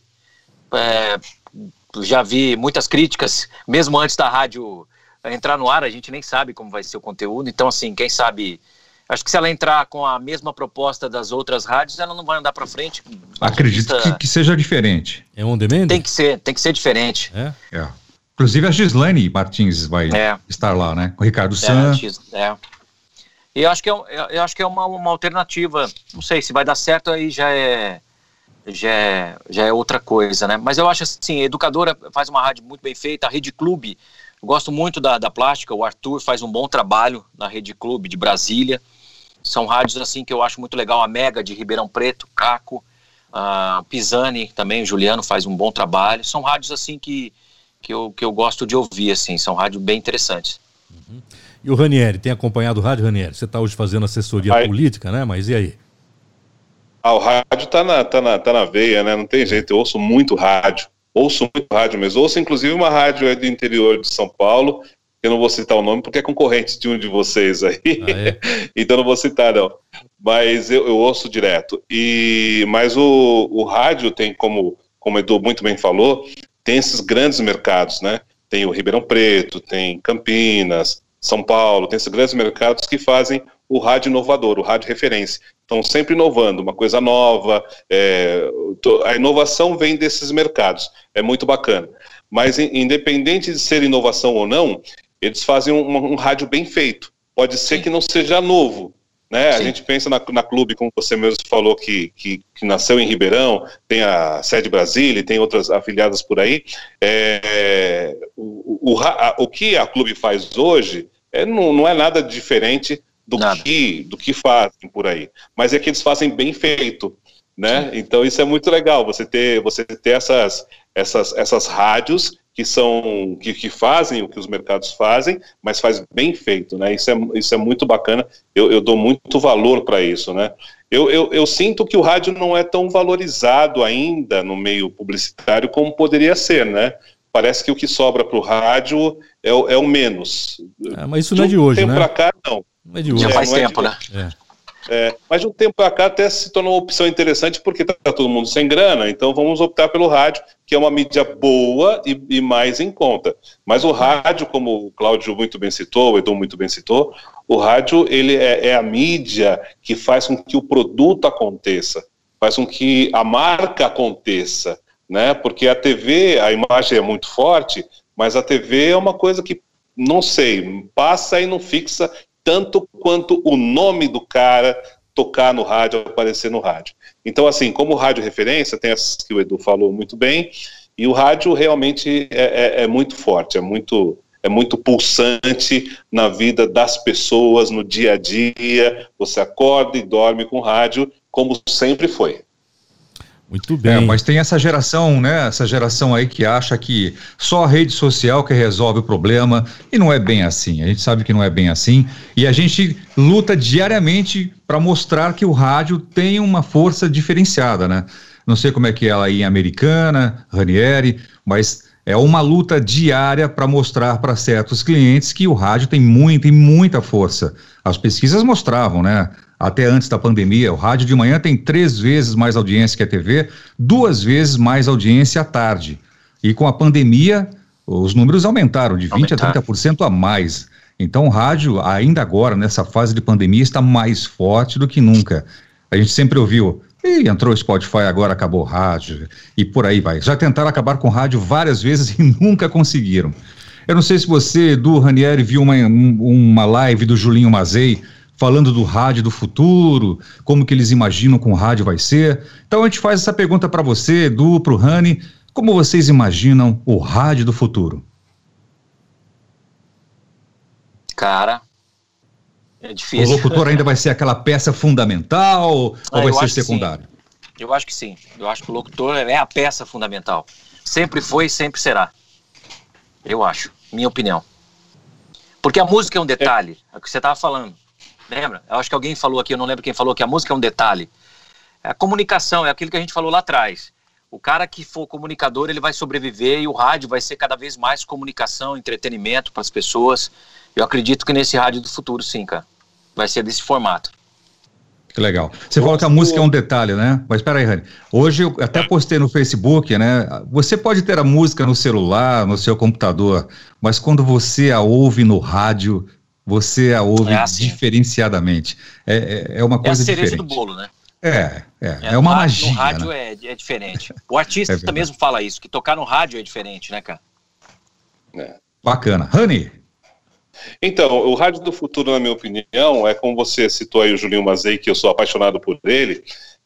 É, já vi muitas críticas, mesmo antes da rádio entrar no ar, a gente nem sabe como vai ser o conteúdo. Então, assim, quem sabe. Acho que se ela entrar com a mesma proposta das outras rádios, ela não vai andar para frente. Acredito vista... que, que, seja diferente. É on demand? Tem que ser, tem que ser diferente. É. é. Inclusive a Gislaine Martins vai é. estar lá, né? Com o Ricardo é, San. É. E eu acho que é, eu acho que é uma, uma alternativa. Não sei se vai dar certo aí já é já é, já é outra coisa, né? Mas eu acho assim, a Educadora faz uma rádio muito bem feita, a Rede Clube, eu gosto muito da, da plástica, o Arthur faz um bom trabalho na Rede Clube de Brasília, são rádios assim que eu acho muito legal, a Mega de Ribeirão Preto, Caco, a Pisani também, o Juliano faz um bom trabalho, são rádios assim que, que, eu, que eu gosto de ouvir, assim, são rádios bem interessantes. Uhum. E o Ranieri, tem acompanhado o rádio, Ranieri? Você está hoje fazendo assessoria Ai. política, né? Mas e aí? Ah, o rádio tá na, tá, na, tá na veia, né? Não tem jeito, eu ouço muito rádio. Ouço muito rádio mesmo. Ouço inclusive uma rádio do interior de São Paulo, eu não vou citar o nome porque é concorrente de um de vocês aí. Ah, é? então não vou citar, não. Mas eu, eu ouço direto. E, mas o, o rádio tem, como, como o Edu muito bem falou, tem esses grandes mercados, né? Tem o Ribeirão Preto, tem Campinas, São Paulo, tem esses grandes mercados que fazem o rádio inovador, o rádio referência. Estão sempre inovando, uma coisa nova. É, a inovação vem desses mercados, é muito bacana. Mas, independente de ser inovação ou não, eles fazem um, um rádio bem feito. Pode ser Sim. que não seja novo, né? A gente pensa na, na, clube, como você mesmo falou, que, que, que, nasceu em Ribeirão, tem a sede Brasília e tem outras afiliadas por aí. É, o, o, a, o que a clube faz hoje é, não, não é nada diferente do que, do que fazem por aí. Mas é que eles fazem bem feito, né? Sim. Então isso é muito legal, você ter, você ter essas, essas, essas rádios que são que, que fazem o que os mercados fazem, mas faz bem feito, né? Isso é, isso é muito bacana. Eu, eu dou muito valor para isso, né? Eu, eu, eu, sinto que o rádio não é tão valorizado ainda no meio publicitário como poderia ser, né? Parece que o que sobra para o rádio é, é, o menos. É, mas isso não é de hoje, né? Para cá, não. Não é de hoje. Já faz é, tempo, né? É. É, mas de um tempo para cá até se tornou uma opção interessante porque está todo mundo sem grana, então vamos optar pelo rádio, que é uma mídia boa e, e, mais em conta. Mas o rádio, como o Cláudio muito bem citou, o Edu muito bem citou, o rádio ele é, é a mídia que faz com que o produto aconteça, faz com que a marca aconteça, né? Porque a TV, a imagem é muito forte, mas a TV é uma coisa que, não sei, passa e não fixa tanto quanto o nome do cara tocar no rádio, aparecer no rádio. Então, assim, como rádio referência, tem essas que o Edu falou muito bem, e o rádio realmente é, é, é muito forte, é muito, é muito pulsante na vida das pessoas, no dia a dia. Você acorda e dorme com rádio, como sempre foi. Muito bem. É, mas tem essa geração, né? Essa geração aí que acha que só a rede social que resolve o problema e não é bem assim. A gente sabe que não é bem assim e a gente luta diariamente para mostrar que o rádio tem uma força diferenciada, né? Não sei como é que é ela aí em Americana, Ranieri, mas é uma luta diária para mostrar para certos clientes que o rádio tem muita e muita força. As pesquisas mostravam, né? Até antes da pandemia, o rádio de manhã tem três vezes mais audiência que a TV, duas vezes mais audiência à tarde. E com a pandemia, os números aumentaram de 20% a 30% a mais. Então, o rádio, ainda agora, nessa fase de pandemia, está mais forte do que nunca. A gente sempre ouviu, e entrou o Spotify, agora acabou o rádio, e por aí vai. Já tentaram acabar com o rádio várias vezes e nunca conseguiram. Eu não sei se você, Edu Ranieri, viu uma, uma live do Julinho Mazei, falando do rádio do futuro, como que eles imaginam que o rádio vai ser. Então a gente faz essa pergunta para você, Edu, para o Rani, como vocês imaginam o rádio do futuro? Cara, é difícil. O locutor ainda vai ser aquela peça fundamental ah, ou vai ser secundário? Eu acho que sim. Eu acho que o locutor é a peça fundamental. Sempre foi e sempre será. Eu acho, minha opinião. Porque a música é um detalhe, é o que você estava falando. Lembra? Eu acho que alguém falou aqui, eu não lembro quem falou, que a música é um detalhe. É a comunicação, é aquilo que a gente falou lá atrás. O cara que for comunicador, ele vai sobreviver e o rádio vai ser cada vez mais comunicação, entretenimento para as pessoas. Eu acredito que nesse rádio do futuro, sim, cara. Vai ser desse formato. Que legal. Você falou que a música é um detalhe, né? Mas espera aí, Rani. Hoje eu até postei no Facebook, né? Você pode ter a música no celular, no seu computador, mas quando você a ouve no rádio, você a ouve é assim. diferenciadamente. É, é, é uma coisa diferente. É a cereja diferente. do bolo, né? É, é, é, uma magia. No rádio né? é, é diferente. O artista é mesmo fala isso, que tocar no rádio é diferente, né, cara? É. Bacana. Rani? Então, o rádio do futuro, na minha opinião, é como você citou aí o Julinho Mazei, que eu sou apaixonado por ele.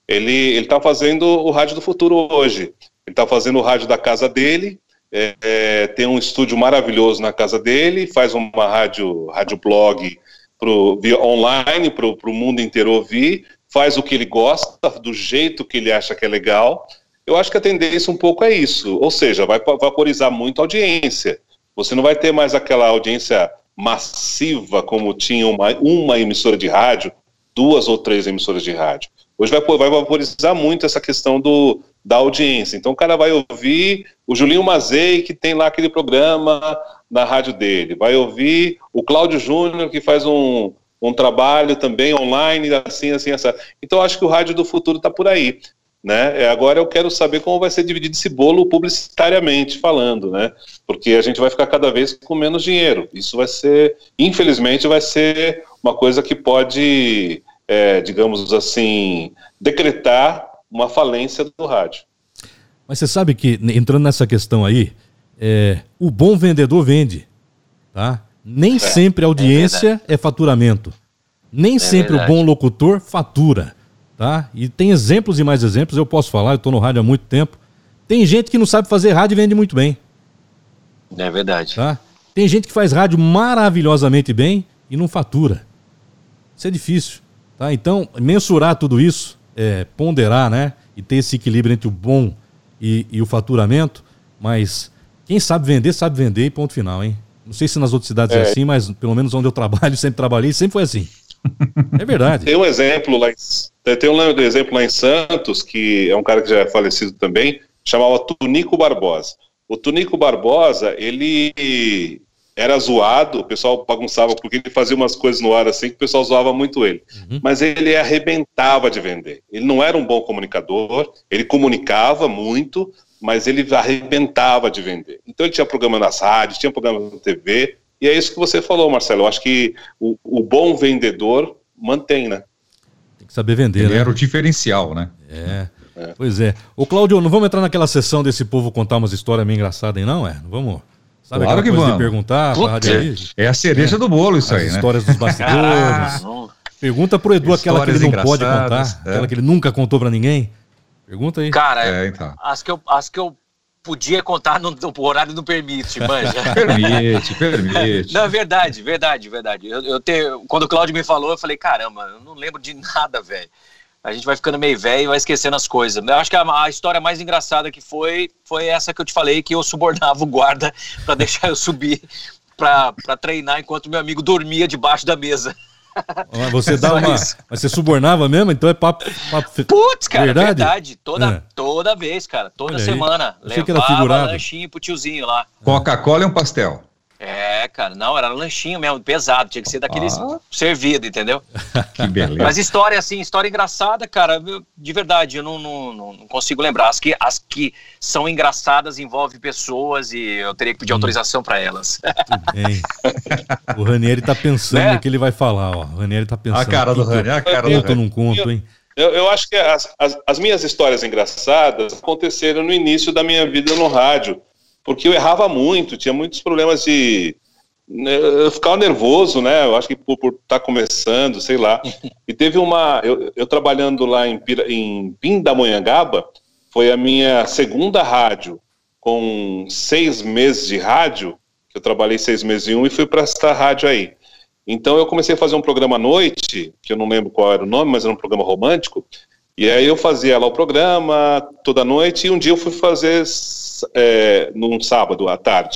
Ele está fazendo o rádio do futuro hoje. Ele está fazendo o rádio da casa dele, é, é, tem um estúdio maravilhoso na casa dele, faz uma rádio, rádio blog pro, via online para o mundo inteiro ouvir, faz o que ele gosta, do jeito que ele acha que é legal. Eu acho que a tendência um pouco é isso, ou seja, vai vaporizar muito a audiência. Você não vai ter mais aquela audiência massiva como tinha uma, uma emissora de rádio, duas ou três emissoras de rádio. Hoje vai, vai vaporizar muito essa questão do, da audiência. Então o cara vai ouvir o Julinho Mazei, que tem lá aquele programa na rádio dele, vai ouvir o Cláudio Júnior, que faz um, um trabalho também online, assim, assim, assim. Então acho que o rádio do futuro está por aí. Né? É, agora eu quero saber como vai ser dividido esse bolo publicitariamente falando, né? Porque a gente vai ficar cada vez com menos dinheiro. Isso vai ser, infelizmente, vai ser uma coisa que pode, é, digamos assim, decretar uma falência do rádio. Mas você sabe que, entrando nessa questão aí, é, o bom vendedor vende, tá? Nem é, sempre a audiência é, é faturamento. Nem é sempre verdade. o bom locutor fatura, tá? E tem exemplos e mais exemplos, eu posso falar, eu estou no rádio há muito tempo. Tem gente que não sabe fazer rádio e vende muito bem. É verdade. Tá? Tem gente que faz rádio maravilhosamente bem e não fatura. Isso é difícil, tá? Então, mensurar tudo isso é, ponderar, né? E ter esse equilíbrio entre o bom e, e, o faturamento, mas quem sabe vender, sabe vender e ponto final, hein? Não sei se nas outras cidades é, é assim, mas pelo menos onde eu trabalho, sempre trabalhei, sempre foi assim. É verdade. Tem um exemplo lá em, tem um exemplo lá em Santos, que é um cara que já é falecido também, chamava Tunico Barbosa. O Tunico Barbosa, ele era zoado, o pessoal bagunçava porque ele fazia umas coisas no ar assim que o pessoal zoava muito ele. Uhum. Mas ele arrebentava de vender. Ele não era um bom comunicador, ele comunicava muito, mas ele arrebentava de vender. Então ele tinha programa nas rádios, tinha programa na TV, e é isso que você falou, Marcelo. Eu acho que o, o bom vendedor mantém, né? Tem que saber vender, Ele né? era o diferencial, né? É. é. Pois é. Ô, Cláudio, não vamos entrar naquela sessão desse povo contar umas histórias meio engraçadas aí, não, é? Não vamos. Sabe claro que vamos. perguntar É a cereja é. do bolo isso As aí, né? histórias dos bastidores. Pergunta pro Edu aquela que ele não pode contar, é. aquela que ele nunca contou para ninguém. Pergunta aí. Cara, é, então. as, que eu, as que eu podia contar no, no horário não permite, manja. permite, permite. Não, verdade, verdade, verdade. Eu, eu te, quando o Claudio me falou, eu falei, caramba, eu não lembro de nada, velho. A gente vai ficando meio velho e vai esquecendo as coisas. Eu acho que a, a, história mais engraçada que foi, foi essa que eu te falei, que eu subornava o guarda para deixar eu subir para treinar enquanto meu amigo dormia debaixo da mesa. Você dá uma. Mas você subornava mesmo? Então é papo. papo... Putz, cara, verdade. verdade. Toda, é. toda vez, cara. Toda semana. Levava lanchinho pro tiozinho lá. Coca-Cola e um pastel. É, cara, não, era lanchinho mesmo, pesado, tinha que ser daqueles ah. servido, entendeu? que beleza. Mas história assim, história engraçada, cara, de verdade, eu não, não, não, consigo lembrar. As que, as que são engraçadas envolvem pessoas e eu teria que pedir hum. autorização para elas. Bem. o Ranieri tá pensando né? no que ele vai falar, ó. O Ranieri tá pensando. A cara do Ranieri, a cara do Ranieri. não conto, hein? Eu, eu acho que as, as, as minhas histórias engraçadas aconteceram no início da minha vida no rádio porque eu errava muito, tinha muitos problemas de. Né, eu ficava nervoso, né? Eu acho que por estar tá começando, sei lá. E teve uma. Eu, eu trabalhando lá em, em Pindamonhangaba, foi a minha segunda rádio, com seis meses de rádio, que eu trabalhei seis meses em um e fui para esta rádio aí. Então eu comecei a fazer um programa à noite, que eu não lembro qual era o nome, mas era um programa romântico. E aí eu fazia lá o programa toda noite e um dia eu fui fazer é, num sábado à tarde.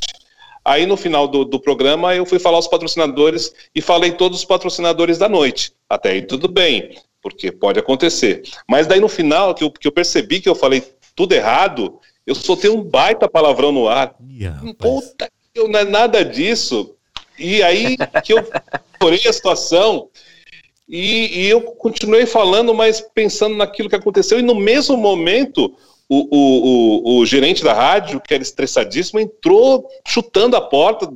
Aí no final do, do, programa eu fui falar aos patrocinadores e falei todos os patrocinadores da noite. Até aí tudo bem, porque pode acontecer. Mas daí no final, que eu, que eu percebi que eu falei tudo errado, eu soltei um baita palavrão no ar. Yeah, Puta, eu, não é nada disso. E aí que eu porei a situação e, e, eu continuei falando, mas pensando naquilo que aconteceu. E no mesmo momento, o, o, o, o, gerente da rádio, que era estressadíssimo, entrou chutando a porta,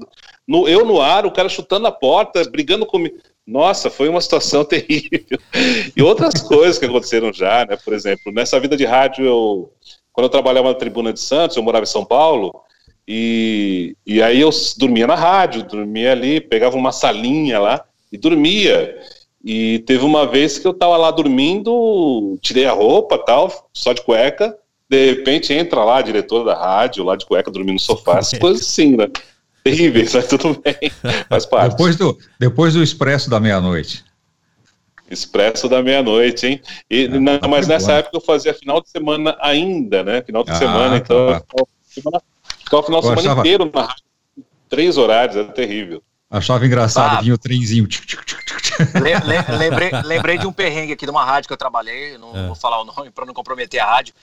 no, eu no ar, o cara chutando a porta, brigando comigo. Nossa, foi uma situação terrível. E outras coisas que aconteceram já, né? Por exemplo, nessa vida de rádio, eu, quando eu trabalhava na Tribuna de Santos, eu morava em São Paulo, e, e aí eu dormia na rádio, dormia ali, pegava uma salinha lá e dormia. E teve uma vez que eu tava lá dormindo, tirei a roupa tal, só de cueca, de repente entra lá a diretora da rádio, lá de cueca, dormindo no sofá, essas coisas assim, né? Terríveis, mas tudo bem, faz parte. Depois do, depois do expresso da meia-noite. Expresso da meia-noite, hein? E, é, não, tá mas nessa bom. época eu fazia final de semana ainda, né? Final de ah, semana, então tá. ficava, ficava o final de semana achava... inteiro na rádio, três horários, era terrível. Achava engraçado, ah, vinha o trenzinho. Lembrei, lembrei de um perrengue aqui de uma rádio que eu trabalhei, não é. vou falar o nome para não comprometer a rádio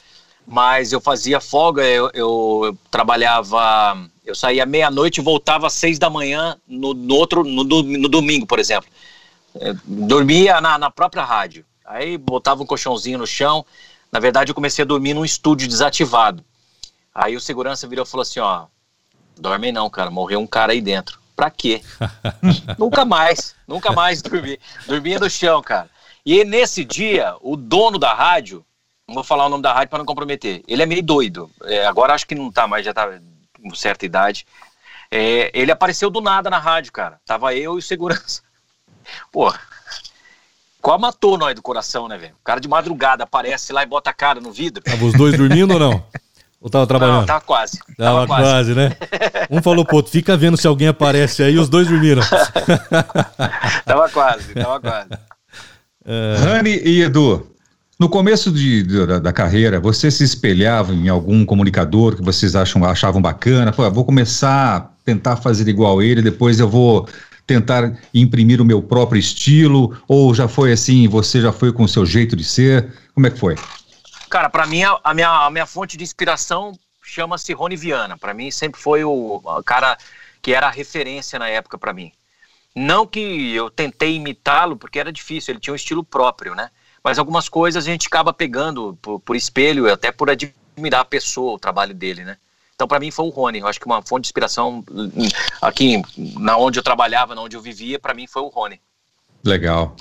mas eu fazia folga, eu, eu trabalhava, eu saía meia-noite e voltava às seis da manhã no, no outro, no, no, domingo, por exemplo. Eu é, dormia na, na própria rádio. Aí botava um colchãozinho no chão. Na verdade, eu comecei a dormir num estúdio desativado. Aí o segurança virou e falou assim: ó, dorme não, cara, morreu um cara aí dentro. Pra quê? nunca mais, nunca mais dormi. Dormia no chão, cara. E nesse dia, o dono da rádio não vou falar o nome da rádio para não comprometer. Ele é meio doido. É, agora acho que não tá mais, já tá com certa idade. É, ele apareceu do nada na rádio, cara. Tava eu e o segurança. Pô, qual matou nós do coração, né, velho? O cara de madrugada aparece lá e bota a cara no vidro. Tava os dois dormindo ou não? Ou tava trabalhando? Não, tava quase. Tava, tava quase. quase. né? Um falou pro outro, fica vendo se alguém aparece aí, os dois dormiram. tava quase, tava quase. É... Rani e Edu, no começo de, de, da, da, carreira, você se espelhava em algum comunicador que vocês acham, achavam bacana? Pô, vou começar a tentar fazer igual ele, depois eu vou tentar imprimir o meu próprio estilo? Ou já foi assim, você já foi com o seu jeito de ser? Como é que foi? Cara, para mim, a minha, a minha fonte de inspiração chama-se Rony Viana. Para mim, sempre foi o, cara que era a referência na época para mim. Não que eu tentei imitá-lo, porque era difícil, ele tinha um estilo próprio, né? mas algumas coisas a gente acaba pegando por, por espelho, até por admirar a pessoa, o trabalho dele, né? Então, para mim, foi o Rony. Eu acho que uma fonte de inspiração hum, aqui, na onde eu trabalhava, na onde eu vivia, para mim foi o Rony. Legal.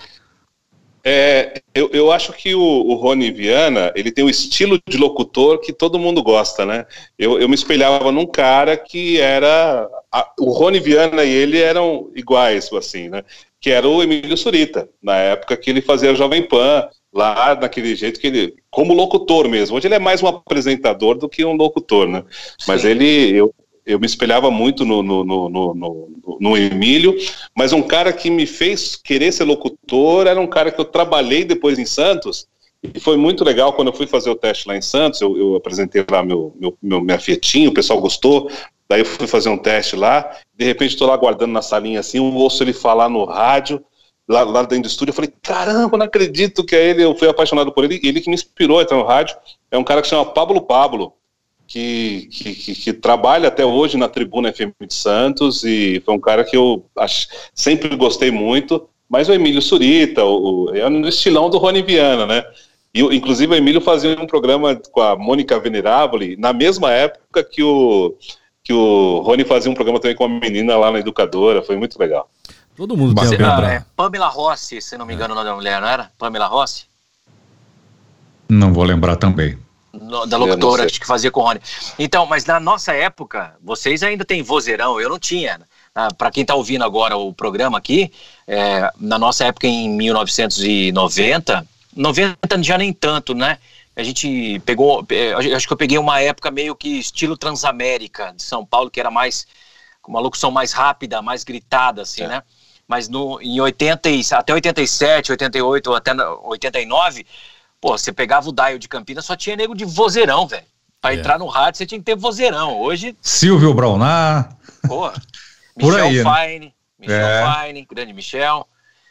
É, eu, eu acho que o, o Rony Viana, ele tem o estilo de locutor que todo mundo gosta, né? Eu, eu me espelhava num cara que era... A, o Rony Viana e ele eram iguais, assim, né? Que era o Emílio Surita, na época que ele fazia Jovem Pan, lá daquele jeito que ele... Como locutor mesmo. Hoje ele é mais um apresentador do que um locutor, né? Sim. Mas ele... Eu, eu me espelhava muito no, no, no, no, no Emílio, mas um cara que me fez querer ser locutor era um cara que eu trabalhei depois em Santos, e foi muito legal quando eu fui fazer o teste lá em Santos, eu, eu apresentei lá meu, meu, meu, minha Fietinho, o pessoal gostou, daí eu fui fazer um teste lá, de repente estou lá guardando na salinha assim, eu ouço ele falar no rádio, lá, lá dentro do estúdio, eu falei, caramba, não acredito que é ele, eu fui apaixonado por ele, ele que me inspirou a entrar no rádio, é um cara que chama Pablo Pablo, que, que, que, que, trabalha até hoje na Tribuna FM de Santos e foi um cara que eu ach, sempre gostei muito, mas o Emílio Surita, o, o, é no estilão do Rony Viana, né? E, inclusive o Emílio fazia um programa com a Mônica Venerável na mesma época que o, que o Rony fazia um programa também com a menina lá na Educadora, foi muito legal. Todo mundo tem alguém ah, é, Pamela Rossi, se não me engano o nome da mulher, não era? Pamela Rossi? Não vou lembrar também no, da locutora que fazia com o Rony. Então, mas na nossa época, vocês ainda têm vozeirão, eu não tinha. Ah, Para quem está ouvindo agora o programa aqui, é, na nossa época em 1990, 90 já nem tanto, né? A gente pegou, é, acho que eu peguei uma época meio que estilo Transamérica de São Paulo, que era mais, com uma locução mais rápida, mais gritada, assim, é. né? Mas no, em 80, até 87, 88, até 89, Pô, você pegava o dial de Campinas, só tinha nego de vozeirão, velho. Pra é. entrar no rádio, você tinha que ter vozeirão. Hoje. Silvio Braunar. Pô. Michel aí, né? Fine. Né? Michel é. Fine, grande Michel.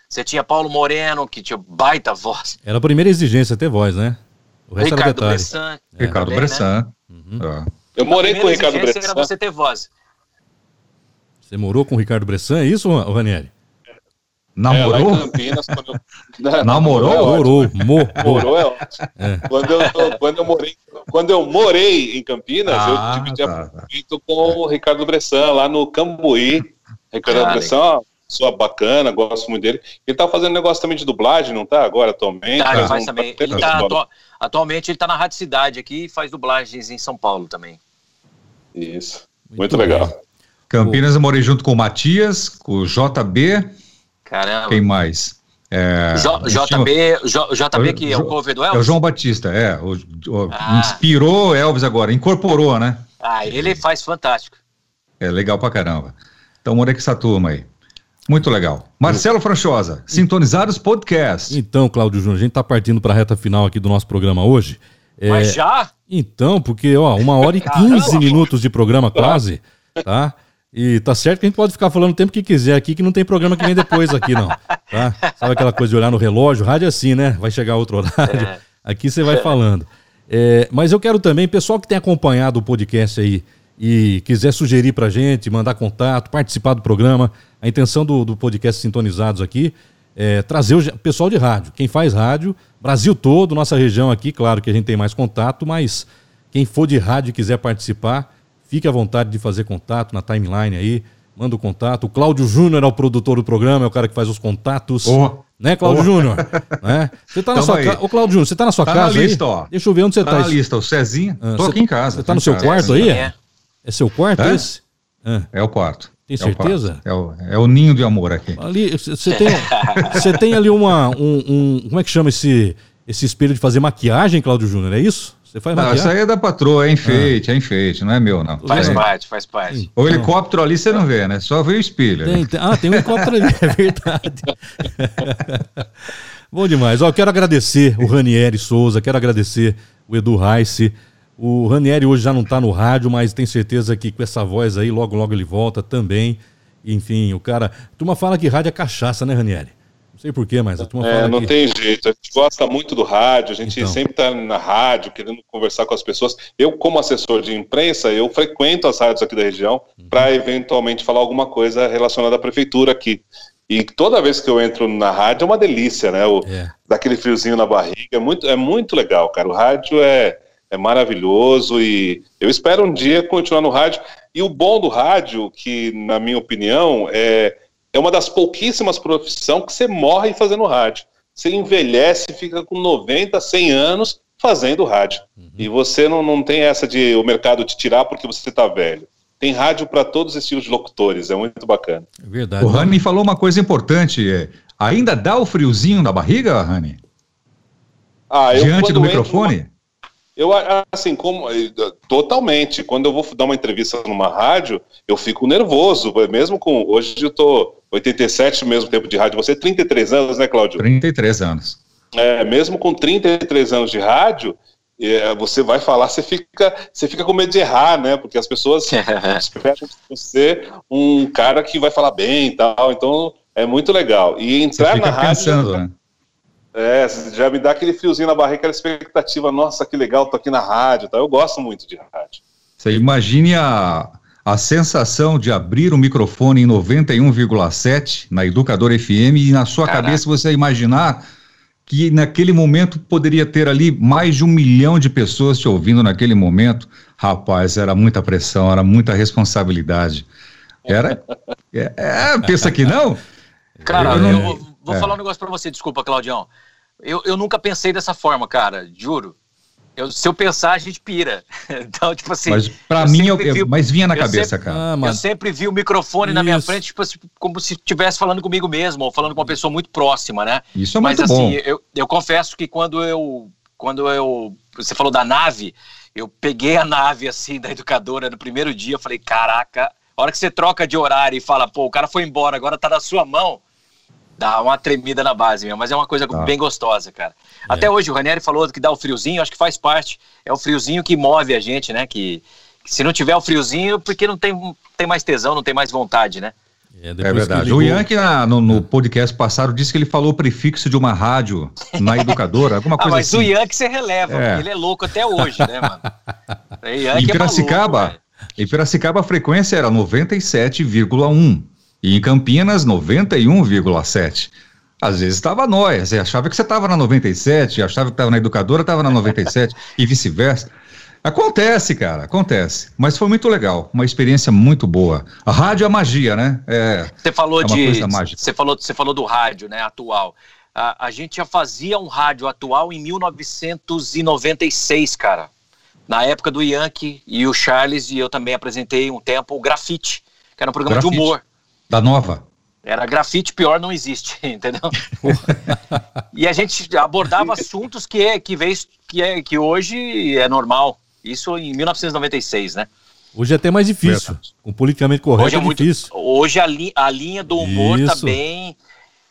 Você tinha Paulo Moreno, que tinha baita voz. Era a primeira exigência ter voz, né? O resto Ricardo Bressan. É. Ricardo também, Bressan. Né? Uhum. Eu morei com o Ricardo Bressan. era você ter voz. Você morou com o Ricardo Bressan, é isso, Ranieri? Namorou? É, Campinas, quando eu... Namorou? É Morou, morou. é ótimo. É. Quando, eu, quando, eu morei, quando eu morei em Campinas, ah, eu dividi tá, apartamento tá. com o Ricardo Bressan, lá no Cambuí. Ricardo Cara, Bressan, ó, pessoa bacana, gosto muito dele. Ele tá fazendo negócio também de dublagem, não tá? Agora, atualmente. Tá, ele faz também. Ele tá, atu... atualmente ele tá na Rádio Cidade aqui e faz dublagens em São Paulo também. Isso. Muito, muito legal. Campinas eu morei junto com o Matias, com o JB Caramba. Quem mais? É, JB, JB que é o cover do Elvis? É o João Batista, é. O, o, ah. Inspirou Elvis agora, incorporou, né? Ah, ele faz fantástico. É legal pra caramba. Então, morei com essa turma aí. Muito legal. Marcelo Franchosa, Sintonizados Podcast. Então, Cláudio Júnior, a gente tá partindo para a reta final aqui do nosso programa hoje. É... Mas já? Então, porque, ó, uma hora e quinze minutos de programa quase, tá? E tá certo que a gente pode ficar falando o tempo que quiser aqui, que não tem programa que vem depois aqui, não. Tá? Sabe aquela coisa de olhar no relógio? Rádio é assim, né? Vai chegar outro horário. É. Aqui você vai falando. É, mas eu quero também, pessoal que tem acompanhado o podcast aí e quiser sugerir pra gente, mandar contato, participar do programa, a intenção do, do podcast Sintonizados aqui é trazer o pessoal de rádio. Quem faz rádio, Brasil todo, nossa região aqui, claro que a gente tem mais contato, mas quem for de rádio e quiser participar, Fique à vontade de fazer contato na timeline aí. Manda o contato. O Cláudio Júnior é o produtor do programa, é o cara que faz os contatos. Oh. Né, Cláudio oh. Júnior? né? Você tá na sua casa. Ô, Cláudio Júnior, você tá na sua tá casa na lista, aí? Ó. Deixa eu ver onde você tá. Tá na lista, o Cezinha. Ah, Tô aqui em casa. Você tá no seu casa. quarto aí? É. é seu quarto é? esse? Ah. É o quarto. Tem certeza? É o, é o, ninho de amor aqui. Ali, você tem, você tem ali uma, um, um, como é que chama esse, esse espelho de fazer maquiagem, Cláudio Júnior, é isso? Você faz não, isso aí é da patroa, é enfeite, ah. é enfeite, não é meu, não. Faz é. parte, faz parte. Então, o helicóptero ali você não vê, né? Só vê o espelho. Tem, tem, ah, tem um helicóptero ali, é verdade. Bom demais. Ó, quero agradecer o Ranieri Souza, quero agradecer o Edu Reisse. O Ranieri hoje já não está no rádio, mas tem certeza que com essa voz aí, logo, logo ele volta também. Enfim, o cara. A turma fala que rádio é cachaça, né, Ranieri? Sei porquê, mas a turma é, não que... tem jeito. A gente gosta muito do rádio, a gente então. sempre está na rádio, querendo conversar com as pessoas. Eu, como assessor de imprensa, eu frequento as rádios aqui da região uhum. para eventualmente falar alguma coisa relacionada à prefeitura aqui. E toda vez que eu entro na rádio é uma delícia, né? O, é. Daquele friozinho na barriga. É muito, é muito legal, cara. O rádio é, é maravilhoso e eu espero um dia continuar no rádio. E o bom do rádio, que na minha opinião, é é uma das pouquíssimas profissões que você morre fazendo rádio. você envelhece e fica com 90, 100 anos fazendo rádio. Uhum. E você não, não tem essa de o mercado te tirar porque você está velho. Tem rádio para todos os estilos de locutores, é muito bacana. É verdade. O Rani falou uma coisa importante. É, ainda dá o friozinho na barriga, Rani? Ah, Diante do microfone? Eu, assim, como totalmente. Quando eu vou dar uma entrevista numa rádio, eu fico nervoso, mesmo com. Hoje eu tô 87 mesmo tempo de rádio. Você 33 anos, né, Cláudio? 33 anos. É, mesmo com 33 anos de rádio, é, você vai falar, você fica, você fica com medo de errar, né? Porque as pessoas esperam você um cara que vai falar bem e tal. Então é muito legal. E entrar na rádio. Pensando, né? É, já me dá aquele friozinho na barriga, aquela expectativa, nossa, que legal, tô aqui na rádio, tá? eu gosto muito de rádio. Você imagine a, a sensação de abrir o microfone em 91,7 na Educador FM e na sua Caraca. cabeça você imaginar que naquele momento poderia ter ali mais de um milhão de pessoas te ouvindo naquele momento. Rapaz, era muita pressão, era muita responsabilidade. Era. É, é pensa que não? Cara, eu, não, eu vou é. falar um negócio para você, desculpa, Claudião. Eu, eu nunca pensei dessa forma, cara, juro. Eu, se eu pensar, a gente pira. Então, tipo assim. Mas pra mim, eu, vi, mas vinha na cabeça, sempre, cara. Ah, eu sempre vi o microfone Isso. na minha frente, tipo, assim, como se estivesse falando comigo mesmo, ou falando com uma pessoa muito próxima, né? Isso é mas, muito assim, bom. Eu, eu confesso que quando eu. Quando eu. Você falou da nave, eu peguei a nave assim da educadora no primeiro dia, eu falei, caraca, a hora que você troca de horário e fala, pô, o cara foi embora, agora tá na sua mão dá uma tremida na base mesmo, mas é uma coisa tá. bem gostosa, cara. É. Até hoje o Ranieri falou que dá o friozinho, acho que faz parte, é o friozinho que move a gente, né? Que, que se não tiver o friozinho, porque não tem, tem mais tesão, não tem mais vontade, né? É, é verdade. O Yankee, no, no, podcast passado, disse que ele falou o prefixo de uma rádio na educadora, alguma ah, coisa ah, mas assim. Mas o Yankee você releva, é. ele é louco até hoje, né, mano? em Piracicaba, é maluco, em Piracicaba a frequência era 97,1. E em Campinas, 91,7. Às vezes estava nóia, você achava que você estava na 97, achava que estava na educadora, estava na 97 e vice-versa. Acontece, cara, acontece. Mas foi muito legal, uma experiência muito boa. A rádio é magia, né? É, você falou é de, você falou, você falou do rádio, né, atual. A, a gente já fazia um rádio atual em 1996, cara. Na época do Yankee e o Charles e eu também apresentei um tempo o Grafite, que era um programa Grafite. de humor. Da nova? Era grafite pior não existe, entendeu? e a gente abordava assuntos que é que vez que é que hoje é normal. Isso em 1996, né? Hoje é até mais difícil. Com politicamente correto hoje é, é muito, difícil. Hoje a, li, a linha do humor Isso. tá bem.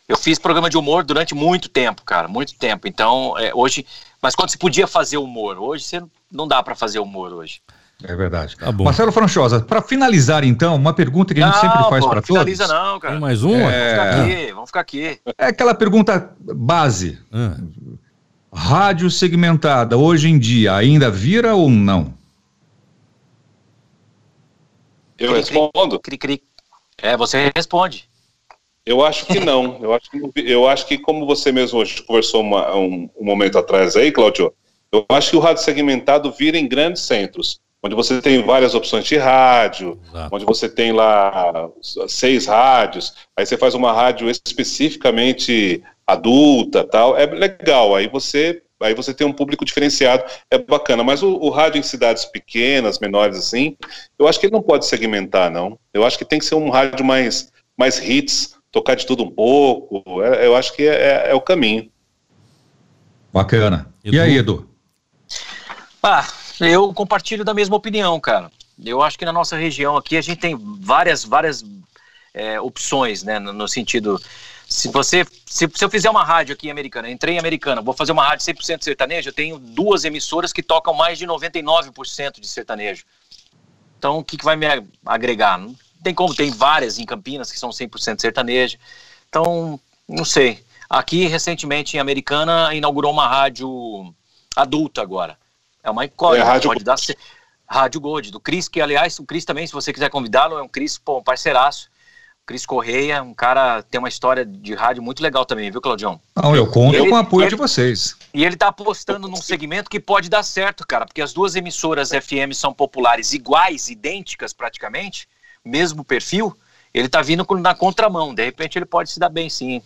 Eu fiz programa de humor durante muito tempo, cara, muito tempo. Então, é, hoje, mas quando se podia fazer humor, hoje você não dá para fazer humor hoje. É verdade. Tá Marcelo Franchosa, para finalizar então, uma pergunta que a gente não, sempre faz para todos. Não finaliza não, cara. Tem mais uma? É... Vamos ficar aqui, vamos ficar aqui. É aquela pergunta base. Hum. Rádio segmentada, hoje em dia, ainda vira ou não? Eu respondo. Cri, cri. É, você responde. Eu acho que não. Eu acho que, eu acho que como você mesmo hoje conversou uma, um, um momento atrás aí, Cláudio, eu acho que o rádio segmentado vira em grandes centros onde você tem várias opções de rádio, Exato. onde você tem lá seis rádios, aí você faz uma rádio especificamente adulta, tal, é legal. Aí você aí você tem um público diferenciado, é bacana. Mas o, o, rádio em cidades pequenas, menores assim, eu acho que ele não pode segmentar, não. Eu acho que tem que ser um rádio mais, mais hits, tocar de tudo um pouco. É, eu acho que é, é, é o caminho. Bacana. Edu? E aí, Edu? Ah, eu compartilho da mesma opinião, cara. Eu acho que na nossa região aqui a gente tem várias, várias é, opções, né? No, no, sentido. Se você. Se, se, eu fizer uma rádio aqui Americana, entrei em Americana, vou fazer uma rádio 100% sertanejo, eu tenho duas emissoras que tocam mais de 99% de sertanejo. Então, o que, que vai me agregar? Não tem como, tem várias em Campinas que são 100% sertanejo. Então, não sei. Aqui, recentemente, em Americana, inaugurou uma rádio adulta agora. É uma incógnita. É rádio... Pode dar ser. Rádio Gold, do Cris, que aliás, o Cris também, se você quiser convidá-lo, é um Cris, pô, um parceiraço. Cris Correia, um cara tem uma história de rádio muito legal também, viu, Claudião? Não, eu conto ele, com o apoio ele, de vocês. E ele tá apostando num segmento que pode dar certo, cara, porque as duas emissoras FM são populares iguais, idênticas praticamente, mesmo perfil, ele tá vindo na contramão, de repente ele pode se dar bem sim.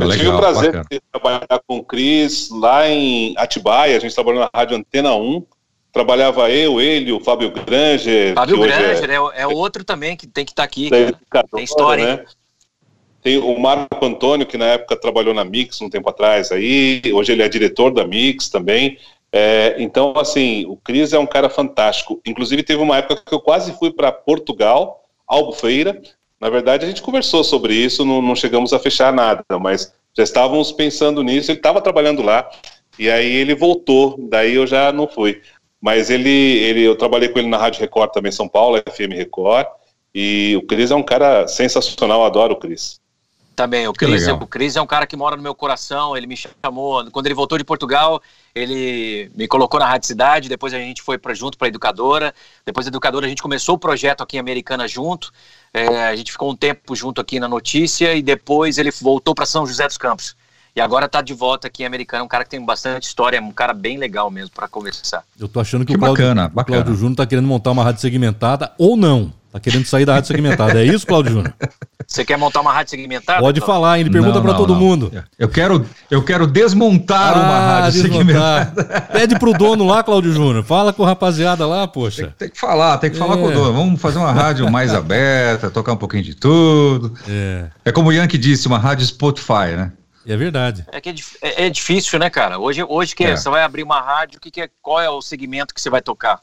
Eu Legal, tive o prazer bacana. de trabalhar com o Cris lá em Atibaia, a gente trabalhou na Rádio Antena 1. Trabalhava eu, ele, o Fábio Granger. Fábio Granger é, é, é, outro também que tem que estar tá aqui. Tem história, né? Tem o Marco Antônio, que na época trabalhou na Mix um tempo atrás aí, hoje ele é diretor da Mix também. É, então, assim, o Cris é um cara fantástico. Inclusive, teve uma época que eu quase fui para Portugal, Albufeira. Na verdade, a gente conversou sobre isso, não, não chegamos a fechar nada, mas já estávamos pensando nisso. Ele estava trabalhando lá, e aí ele voltou, daí eu já não fui. Mas ele, ele, eu trabalhei com ele na Rádio Record também, São Paulo, FM Record, e o Cris é um cara sensacional, adoro o Cris. Também, o Cris, o Cris é um cara que mora no meu coração, ele me chamou, quando ele voltou de Portugal, ele me colocou na Rádio Cidade, depois a gente foi para junto para a Educadora, depois da Educadora a gente começou o projeto aqui em Americana junto, é, a gente ficou um tempo junto aqui na notícia e depois ele voltou para São José dos Campos. E agora está de volta aqui em Americana, um cara que tem bastante história, um cara bem legal mesmo para conversar. Eu tô achando que, que o Cláudio, bacana, bacana. Cláudio Júnior tá querendo montar uma rádio segmentada ou não. Tá querendo sair da rádio segmentada. É isso, Cláudio Júnior? Você quer montar uma rádio segmentada? Pode falar, ele pergunta para todo não. mundo. Eu quero, eu quero desmontar ah, uma rádio desmontar. segmentada. Pede pro dono lá, Cláudio Júnior. Fala com a rapaziada lá, poxa. Tem, tem que falar, tem que falar é. com o dono. Vamos fazer uma rádio mais aberta, tocar um pouquinho de tudo. É, é como o Yankee disse, uma rádio Spotify, né? É verdade. É que é, é, é difícil, né, cara? Hoje, hoje que é. você vai abrir uma rádio, que, que é, qual é o segmento que você vai tocar?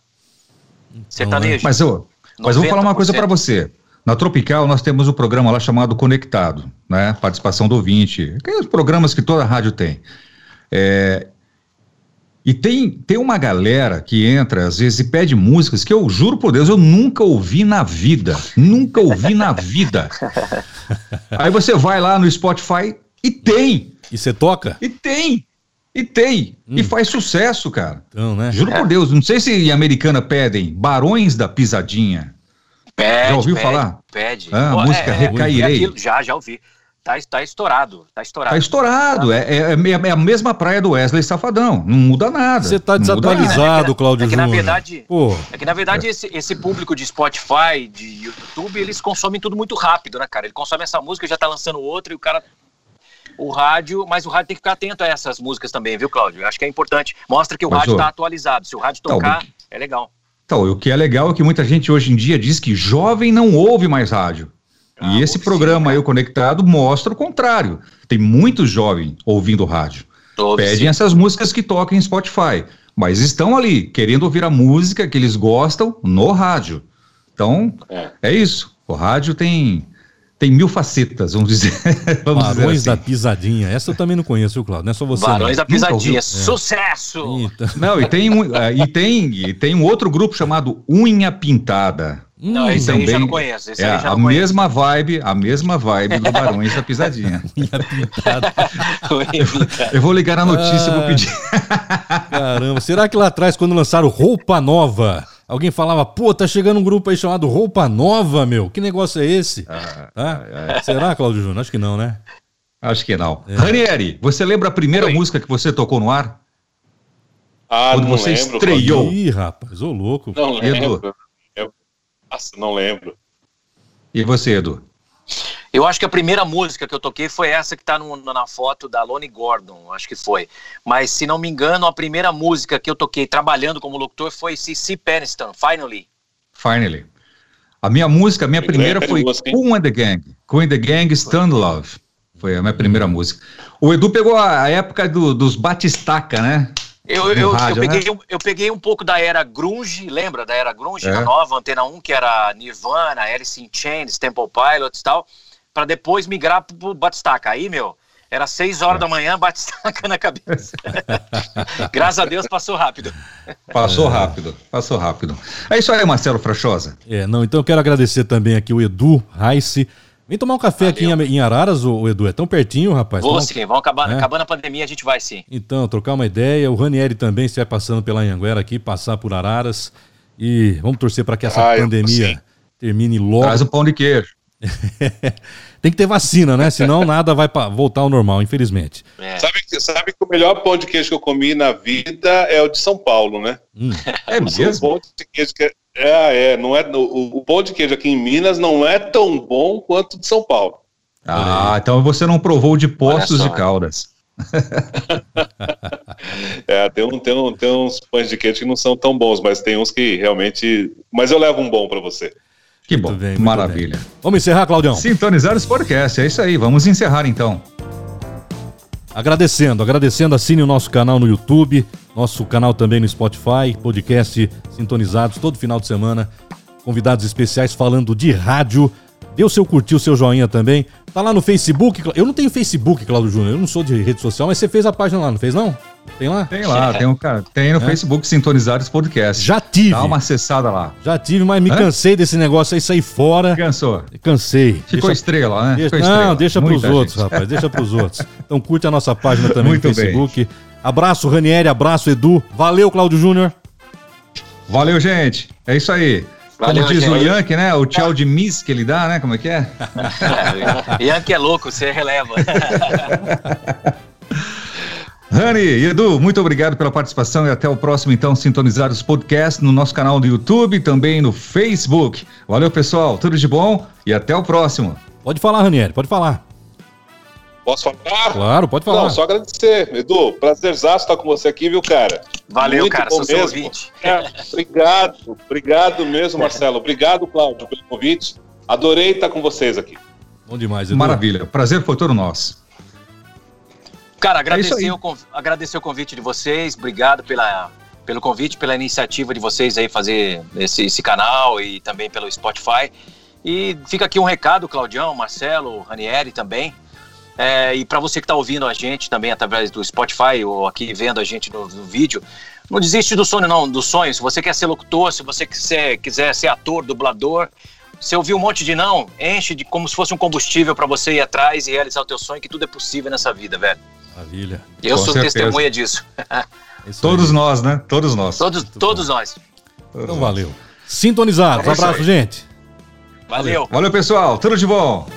Sertanejo. Mas eu, mas vou falar uma coisa para você. Na Tropical, nós temos um programa lá chamado Conectado, né? Participação do ouvinte. Aqueles programas que toda rádio tem. É, e tem, tem uma galera que entra, às vezes, e pede músicas que eu juro por Deus, eu nunca ouvi na vida. Nunca ouvi na vida. Aí você vai lá no Spotify e tem. E você toca? E tem. E tem. Hum. E faz sucesso, cara. Então, né? Juro é. por Deus, não sei se em Americana pedem Barões da Pisadinha. Pede, já ouviu pede, falar? Pede. Ah, a música é, Recairei. É já, já ouvi. Tá, tá estourado, tá estourado. Tá estourado, tá. É, é, é, a mesma praia do Wesley Safadão, não muda nada. Você tá desatualizado, Claudio É que na verdade, Pô. é que na verdade esse, esse público de Spotify, de YouTube, eles consomem tudo muito rápido, né, cara? Ele consome essa música, já tá lançando outra e o cara o rádio, mas o rádio tem que ficar atento a essas músicas também, viu, Cláudio? Eu acho que é importante. Mostra que o mas, rádio está atualizado. Se o rádio então, tocar, é legal. Então, o que é legal é que muita gente hoje em dia diz que jovem não ouve mais rádio. Ah, e esse programa sim, aí, o Conectado, mostra o contrário. Tem muitos jovens ouvindo rádio. Todos Pedem sim. essas músicas que tocam em Spotify. Mas estão ali, querendo ouvir a música que eles gostam no rádio. Então, é, é isso. O rádio tem tem mil facetas, vamos dizer. vamos Barões dizer assim. da Pisadinha. Essa eu também não conheço, Claudio. Não é só você. Barões da Pisadinha. É. Sucesso! Então. Não, e tem, um, é, e, tem, e tem um outro grupo chamado Unha Pintada. Não, esse também, aí já não conheço. Esse é, já a não mesma conheço. vibe, a mesma vibe do Barões da Pisadinha. Unha Pintada. eu vou ligar a notícia e vou pedir. Caramba, será que lá atrás, quando lançaram Roupa Nova Alguém falava, pô, tá chegando um grupo aí chamado Roupa Nova, meu. Que negócio é esse? Ah, ah, Será, Claudio Júnior? Acho que não, né? Acho que não. É. Ranieri, você lembra a primeira Oi. música que você tocou no ar? Ah, Quando não você lembro. estreou. Ih, rapaz, ô louco. Não lembro. Eu... Nossa, não lembro. E você, Edu? Eu acho que a primeira música que eu toquei foi essa que está na foto da Lonnie Gordon, acho que foi. Mas, se não me engano, a primeira música que eu toquei trabalhando como locutor foi C.C. Peniston, Finally. Finally. A minha música, a minha primeira foi Cool and the Gang. Cool and the Gang, Stand Love. Foi a minha primeira música. O Edu pegou a época do, dos Batistaca, né? Eu, eu, rádio, eu, peguei, né? eu peguei um pouco da era grunge, lembra da era grunge, é. da nova Antena 1, que era Nirvana, Alice in Chains, Temple Pilots e tal para depois migrar pro Batistaca. Aí, meu, era seis horas é. da manhã, Batistaca na cabeça. Graças a Deus passou rápido. Passou é. rápido, passou rápido. É isso aí, Marcelo Frachosa. É, não, então eu quero agradecer também aqui o Edu Raice. Vem tomar um café Valeu. aqui em, Araras, o Edu, é tão pertinho, rapaz. Vou sim, vamos acabar, é. acabando a pandemia, a gente vai sim. Então, trocar uma ideia. O Ranieri também estiver passando pela Anhanguera aqui, passar por Araras. E vamos torcer para que essa ah, pandemia termine logo. Traz o pão de queijo. Tem que ter vacina, né? Senão nada vai voltar ao normal, infelizmente. É. Sabe, sabe que o melhor pão de queijo que eu comi na vida é o de São Paulo, né? Hum. É mesmo? O pão de queijo que é, é, não é o, o pão de queijo aqui em Minas não é tão bom quanto o de São Paulo. Ah, então você não provou de Poços de Caldas. é, tem, um, tem, um, tem uns pães de queijo que não são tão bons, mas tem uns que realmente. Mas eu levo um bom para você. Que bom, bem, maravilha. Bem. Vamos encerrar, Claudião? Sintonizar esse podcast, é isso aí. Vamos encerrar então. Agradecendo, agradecendo, assine o nosso canal no YouTube, nosso canal também no Spotify, podcast sintonizados todo final de semana. Convidados especiais falando de rádio. Dê o seu curtir, o seu joinha também. Tá lá no Facebook. Eu não tenho Facebook, Claudio Júnior. Eu não sou de rede social, mas você fez a página lá, não fez não? Tem lá? Tem lá, tem, um, cara, tem no é. Facebook Sintonizados Podcast. Já tive. Dá uma acessada lá. Já tive, mas me Hã? cansei desse negócio aí, sair fora. Cansou? Cansei. Ficou deixa, estrela, né? Deixa, Ficou não, estrela. deixa Muita pros gente. outros, rapaz, deixa pros outros. Então curte a nossa página também Muito no Facebook. Bem. Abraço, Ranieri, abraço, Edu. Valeu, Cláudio Júnior. Valeu, gente. É isso aí. Valeu, Como diz gente. o Yankee, né? O tchau de miss que ele dá, né? Como é que é? Yankee é louco, você releva. Rani e Edu, muito obrigado pela participação e até o próximo, então, Sintonizados Podcast no nosso canal do YouTube e também no Facebook. Valeu, pessoal, tudo de bom e até o próximo. Pode falar, Ranieri, pode falar. Posso falar? Claro, pode falar. Não, só agradecer. Edu, prazerzaço estar com você aqui, viu, cara? Valeu, Muito cara, sou mesmo. seu ouvinte. É, obrigado, obrigado mesmo, Marcelo. Obrigado, Cláudio, pelo convite. Adorei estar com vocês aqui. Bom demais, Edu. Maravilha, prazer foi todo nosso. Cara, é agradecer, é o, agradecer o convite de vocês, obrigado pela, pelo convite, pela iniciativa de vocês aí fazer esse, esse canal e também pelo Spotify. E fica aqui um recado, Claudião, Marcelo, Ranieri também. É, e para você que está ouvindo a gente também através do Spotify ou aqui vendo a gente no, no, vídeo, não desiste do sonho não, do sonho. Se você quer ser locutor, se você quiser, quiser ser ator, dublador, você ouviu um monte de não, enche de como se fosse um combustível para você ir atrás e realizar o teu sonho, que tudo é possível nessa vida, velho. Maravilha. Eu Com sou certeza. testemunha disso. Todos nós, né? Todos nós. Todos, todos nós. Então valeu. Sintonizados. É abraço, gente. Valeu. Valeu, pessoal. Tudo de bom.